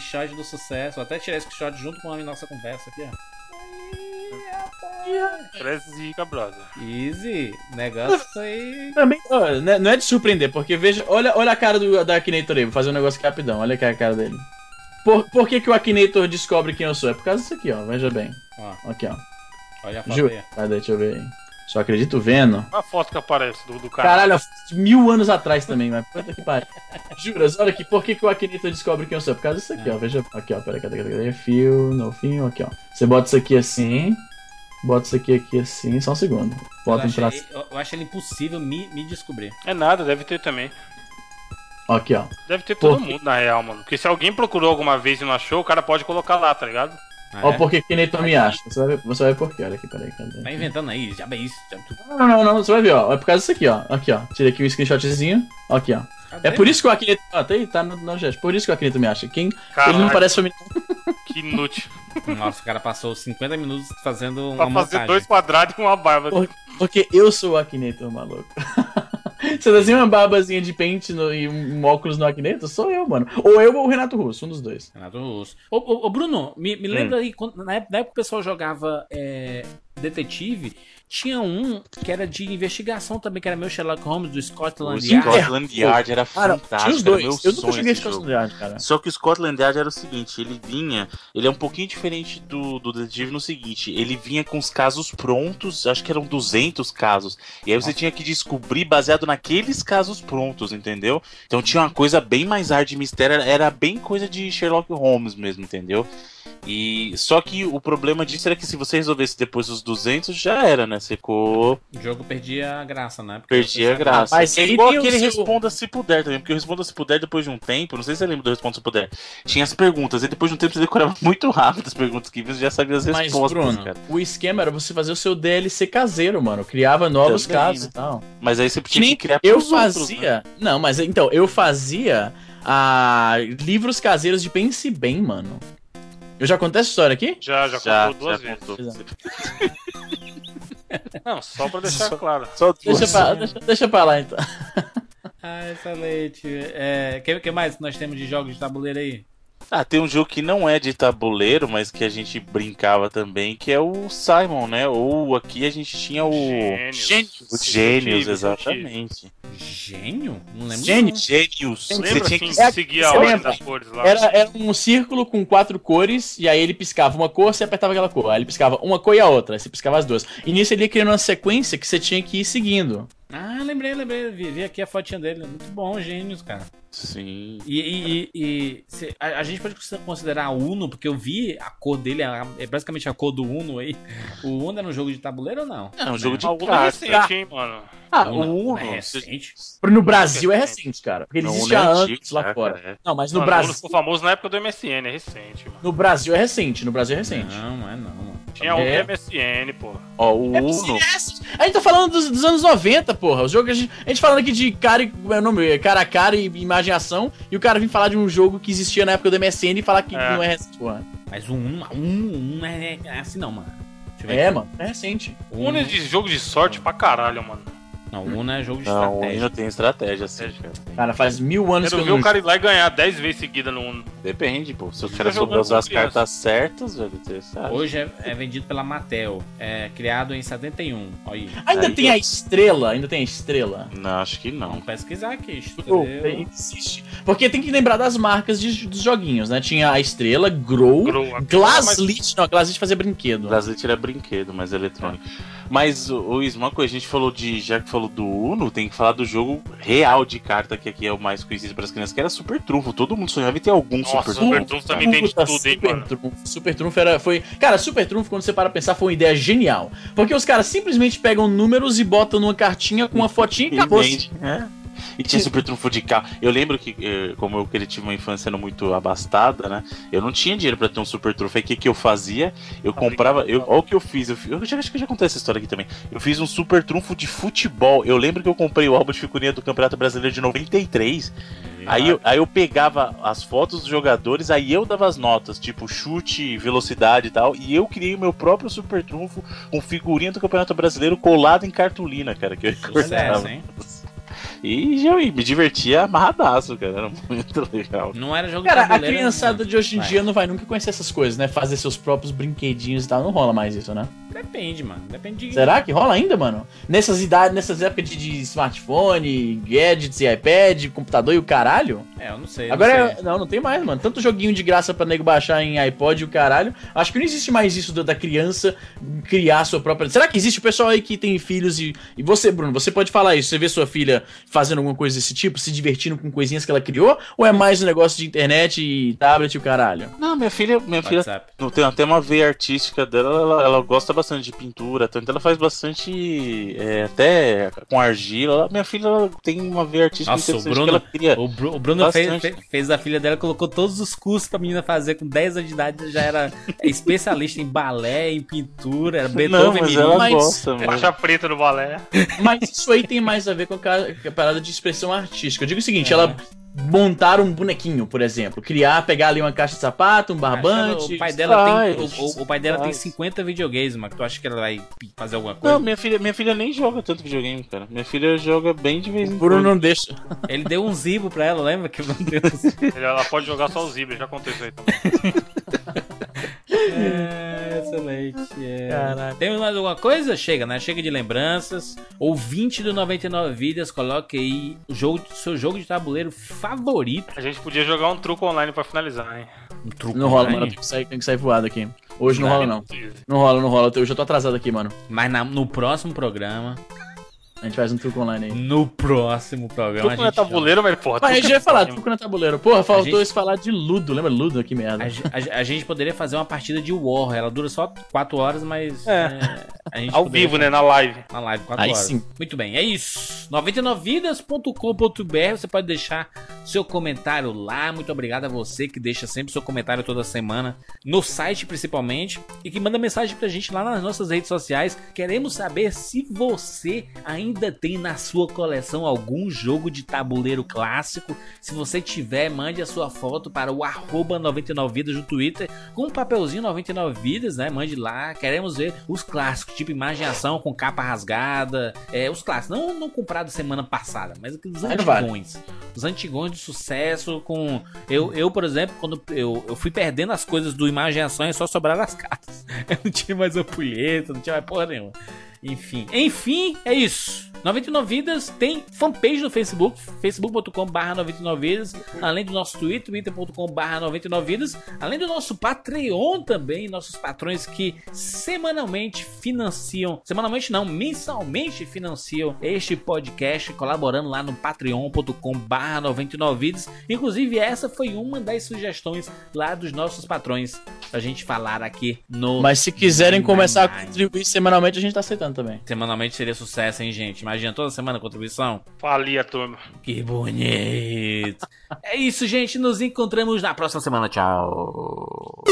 Screenshot do sucesso. Vou até tirar esse screenshot junto com a nossa conversa aqui, ó. Parece zica, brother. Easy. Negócio aí. Também, ó, né, não é de surpreender, porque veja, olha, olha a cara do, da Akinator aí, vou fazer um negócio aqui rapidão, olha aqui a cara dele. Por, por que, que o Akinator descobre quem eu sou? É por causa disso aqui, ó, veja bem. Ó, Aqui, ó. olha a foto Juro. aí. Cadê? Deixa eu ver aí. Só acredito vendo. Olha a foto que aparece do, do cara. Caralho, de mil anos atrás também, mas puta que pariu. Juras, olha aqui, por que, que o Akinator descobre quem eu sou? É por causa disso aqui, ó. Veja. Aqui, ó, peraí, cadê, cadê, cadê? Fio, no fio, aqui, ó. Você bota isso aqui assim. Bota isso aqui aqui assim, só um segundo. Eu Bota um acho, traço. eu, eu acho ele impossível me, me descobrir. É nada, deve ter também. Aqui, ó. Deve ter todo mundo, na real, mano. Porque se alguém procurou alguma vez e não achou, o cara pode colocar lá, tá ligado? Ah, Ó, é? por que me acha. Você vai ver, você vai ver por quê. Olha aqui, peraí, cadê? Tá inventando aí, já bem isso. Já... Não, não, não, você vai ver, ó. É por causa disso aqui, ó. Aqui, ó. Tirei aqui um screenshotzinho. Aqui, ó. Cadê? É por isso que o Akinator. Ó, tá aí, tá no, no gesto. Por isso que o Akinator me acha. Quem. Ele não parece familiar. que inútil. Nossa, o cara passou 50 minutos fazendo uma Pra fazer montagem. dois quadrados e uma barba. Por- Porque eu sou o Akinator, maluco. Você desenha uma barbazinha de pente no- e um, óculos no Akinator? Sou eu, mano. Ou eu ou o Renato Russo, um dos dois. Renato Russo. Ô, ô, ô, Bruno, me, me lembra aí, quando, na, época, na época o pessoal jogava é, detetive, tinha um que era de investigação também, que era meu Sherlock Holmes do O Scotland Yard. Scotland Yard era Cara, fantástico. tinha os dois. Eu nunca esse Scotland. Yard, cara. Só que o Scotland Yard era o seguinte, ele vinha, ele é um pouquinho diferente do, do detetive no seguinte, ele vinha com os casos prontos, acho que eram 200 casos, e aí você tinha que descobrir baseado naqueles casos prontos, entendeu? Então tinha uma coisa bem mais hard de mistério, era- era bem coisa de Sherlock Holmes mesmo, entendeu? E só que o problema disso era que se você resolvesse depois dos 200 já era, né? Você ficou O jogo perdia a graça, né? Porque Perdi a graça. Rapaz, é ele igual aquele seu- Responda Se Puder também, porque o Responda Se Puder depois de um tempo, não sei se você lembra do Responda Se Puder, tinha as perguntas, e depois de um tempo você decorava muito rápido as perguntas que você já sabia as Mas, respostas, Bruno, cara. o esquema era você fazer o seu DLC caseiro, mano. Criava novos Também, casos né? e tal. Mas aí você tinha nem que criar eu pros outros, fazia. né? Não, mas então, eu fazia ah, livros caseiros de Pense Bem, mano. Eu já contei essa história aqui? Já, já, Já, contou duas já vezes. contou. Não, só pra deixar Só- claro. Só Deixa duas. pra, deixa, deixa pra lá então. Ah, excelente. É, que, que mais nós temos de jogos de tabuleiro aí? Ah, tem um jogo que não é de tabuleiro, mas que a gente brincava também, que é o Simon, né? Ou aqui a gente tinha o. Gênios. O Gênios, Detetive, exatamente. Gênio? Não lembro. Gênio? Gênios. Você Lembra tinha assim, que. É, seguir a ordem das cores lá? Era, era um círculo com quatro cores, e aí ele piscava uma cor, você apertava aquela cor. Aí ele piscava uma cor e a outra, aí você piscava as duas. E nisso ele ia criando uma sequência que você tinha que ir seguindo. Ah, lembrei, lembrei. Vi, vi aqui a fotinha dele. Muito bom, gênios, cara. Sim. E, e- e- e se- a, a gente pode considerar o Uno, porque eu vi a cor dele, a- é basicamente a cor do Uno aí. O Uno era um jogo de tabuleiro ou não? É um jogo de Ah, o Uno é recente, hein, mano. Ah, Uno o Uno, é recente. no Brasil é recente, cara. Porque ele Não, existe há é anos antigo, lá cara, fora. é. Não, mas no Mano, o Uno Brasil. ficou famoso na época do MSN, é recente, mano. No Brasil é recente, no Brasil é recente. Não, não é não. Tinha um É. do MSN, pô. Ó, o É Uno. A gente tá falando dos, dos anos 90, porra. Os jogos, a gente, a gente falando aqui de cara, e- é o nome, cara a cara e imagem e ação, e o cara vem falar de um jogo que existia na época do MSN e falar que É. não é recente, porra. Mas o Uno, um, um é, é assim não, mano. É, mano, é recente. Uno é de jogo de sorte pra caralho, mano. Não, o Uno é jogo de Não, o estratégia. Uno tem estratégia, assim, cara. Cara, faz mil anos Quero que ver eu o não cara ir lá e ganhar 10 vezes seguida no Uno. Depende, pô. Se o Fica cara souber usar as criança. cartas certas, velho, você sabe. Hoje é, é vendido pela Mattel. É criado em 71. Olha aí. Ainda Aí tem eu- a estrela, ainda tem a estrela. Não, acho que não. Vamos pesquisar aqui. Oh, Estrela. existe. Porque tem que lembrar das marcas de- dos joguinhos, né? Tinha a estrela, Grow, Grow, a- Glaslit. Não, a Glaslit fazia brinquedo. O Brasil tira brinquedo, mas eletrônico. Mas, o coisa, a gente falou de. Já que falou do Uno, tem que falar do jogo real de carta, que aqui é o mais conhecido para as crianças, que era Super Trunfo. Todo mundo sonhava em ter algum Nossa, Super Super Trunfo. Trunfo também tem de Puta, tudo, hein, Super mano. Trunfo. Super Trunfo era, foi... Cara, Super Trunfo, quando você para pensar, foi uma ideia genial. Porque os caras simplesmente pegam números e botam numa cartinha com uma fotinha e acabou. vende. É. E tinha super trunfo de carro. Eu lembro que, eh, como eu queria tive uma infância não muito abastada, né? Eu não tinha dinheiro pra ter um super trunfo. Aí o que, que eu fazia? Eu comprava. Eu, olha o que eu fiz. Eu, eu já, acho que eu já contei essa história aqui também. Eu fiz um super trunfo de futebol. Eu lembro que eu comprei o álbum de figurinha do Campeonato Brasileiro de 93. Aí eu, aí eu pegava as fotos dos jogadores, aí eu dava as notas, tipo chute, velocidade e tal, e eu criei o meu próprio super trunfo com figurinha do Campeonato Brasileiro colado em cartolina, cara, que eu Sucesso, hein? E já me divertia amarradaço, cara. Era muito legal. Não era jogo Cara, de a tabuleiro, criançada não. de hoje em Vai. dia não vai nunca conhecer essas coisas, né? Fazer seus próprios brinquedinhos e tal. Não rola mais isso, né? Depende, mano. Depende de. Será que rola ainda, mano? Nessas idades, nessas épocas de, de smartphone, gadgets e iPad, computador e o caralho? É, eu não sei. eu Agora, não é- não, não tem mais, mano. Tanto joguinho de graça pra nego baixar em iPod e o caralho. Acho que não existe mais isso da criança criar a sua própria. Será que existe o pessoal aí que tem filhos e. E você, Bruno, você pode falar isso? Você vê sua filha fazendo alguma coisa desse tipo, se divertindo com coisinhas que ela criou? Ou é mais um negócio de internet e tablet e o caralho? Não, minha filha, minha filha não tem até uma veia artística dela, ela, ela gosta bastante de pintura, tanto ela faz bastante é, até com argila. Ela- minha filha ela tem uma veia artística Nossa, o Bruno- que ela cria. O, Bru- o Bruno fez, Bastante. fez a filha dela, colocou todos os cursos pra menina fazer com 10 anos de idade, já era especialista em balé, em pintura, era Não, Beethoven mas menino. ela mas- gosta. Faixa preta no balé. Mas isso aí tem mais a ver com a, ca- com a parada de expressão artística. Eu digo o seguinte, ela montar um bonequinho, por exemplo. Criar, pegar ali uma caixa de sapato, um barbante. O pai dela, tem, faz, o, o- o pai dela tem faz. 50 videogames, mas tu acha que ela vai fazer alguma coisa? Não, minha filha, minha filha nem joga tanto videogame, cara. Minha filha joga bem de vez em O Bruno quando. não deixa. Ele deu um zibo pra ela, lembra que o Bruno deu um zibo? Ela pode jogar só os Zibra, já aconteceu aí também. É, excelente. É. Caralho. Temos mais alguma coisa? Chega, né? Chega de lembranças. Ouvinte do 99 Vidas, coloque aí o jogo, seu jogo de tabuleiro favorito. A gente podia jogar um truco online pra finalizar, hein? Um truco Não rola, online. mano. Tem que sair, tem que sair voado aqui. Hoje não Não. rola, não. Não rola, não rola. Eu já tô atrasado aqui, mano. Mas na- no próximo programa. A gente faz um truque online aí. No próximo programa. Truco a não é tabuleiro, mas porra. Mas a truco gente é vai falar truque na tabuleiro. Porra, faltou gente- isso falar de Ludo. Lembra Ludo? Que merda. A, a a gente poderia fazer uma partida de War. Ela dura só 4 horas, mas. É. é, a gente Ao vivo, né? Na live. Na live, 4 Aí horas. sim. Muito bem, é isso. 99vidas.com.br. Você pode deixar seu comentário lá. Muito obrigado a você que deixa sempre seu comentário toda semana no site, principalmente, e que manda mensagem pra gente lá nas nossas redes sociais. Queremos saber se você ainda tem na sua coleção algum jogo de tabuleiro clássico. Se você tiver, mande a sua foto para o arroba 99vidas no Twitter com um papelzinho 99 vidas, né? Mande lá. Queremos ver os clássicos, tipo imagem ação com capa rasgada. É, os clássicos, não, não comprados semana passada, mas vale. antigões. Os antigões de sucesso com. Eu, eu por exemplo, quando eu, eu fui perdendo as coisas do imagem ação e só sobraram as cartas. Eu não tinha mais ampulheta, não tinha mais porra nenhuma. Enfim, enfim, é isso. 99 Vidas tem fanpage no Facebook, facebook.com.br 99 Vidas, além do nosso Twitter, twitter.com.br 99 Vidas, além do nosso Patreon também, nossos patrões que semanalmente financiam, semanalmente não, mensalmente financiam este podcast, colaborando lá no patreon.com.br 99 Vidas. Inclusive, essa foi uma das sugestões lá dos nossos patrões pra gente falar aqui no. Mas se quiserem começar a contribuir semanalmente, a gente tá aceitando também. Semanalmente seria sucesso, hein, gente? Imagina toda semana a contribuição. Falia, a turma. Que bonito. é isso, gente. Nos encontramos na próxima semana. Tchau.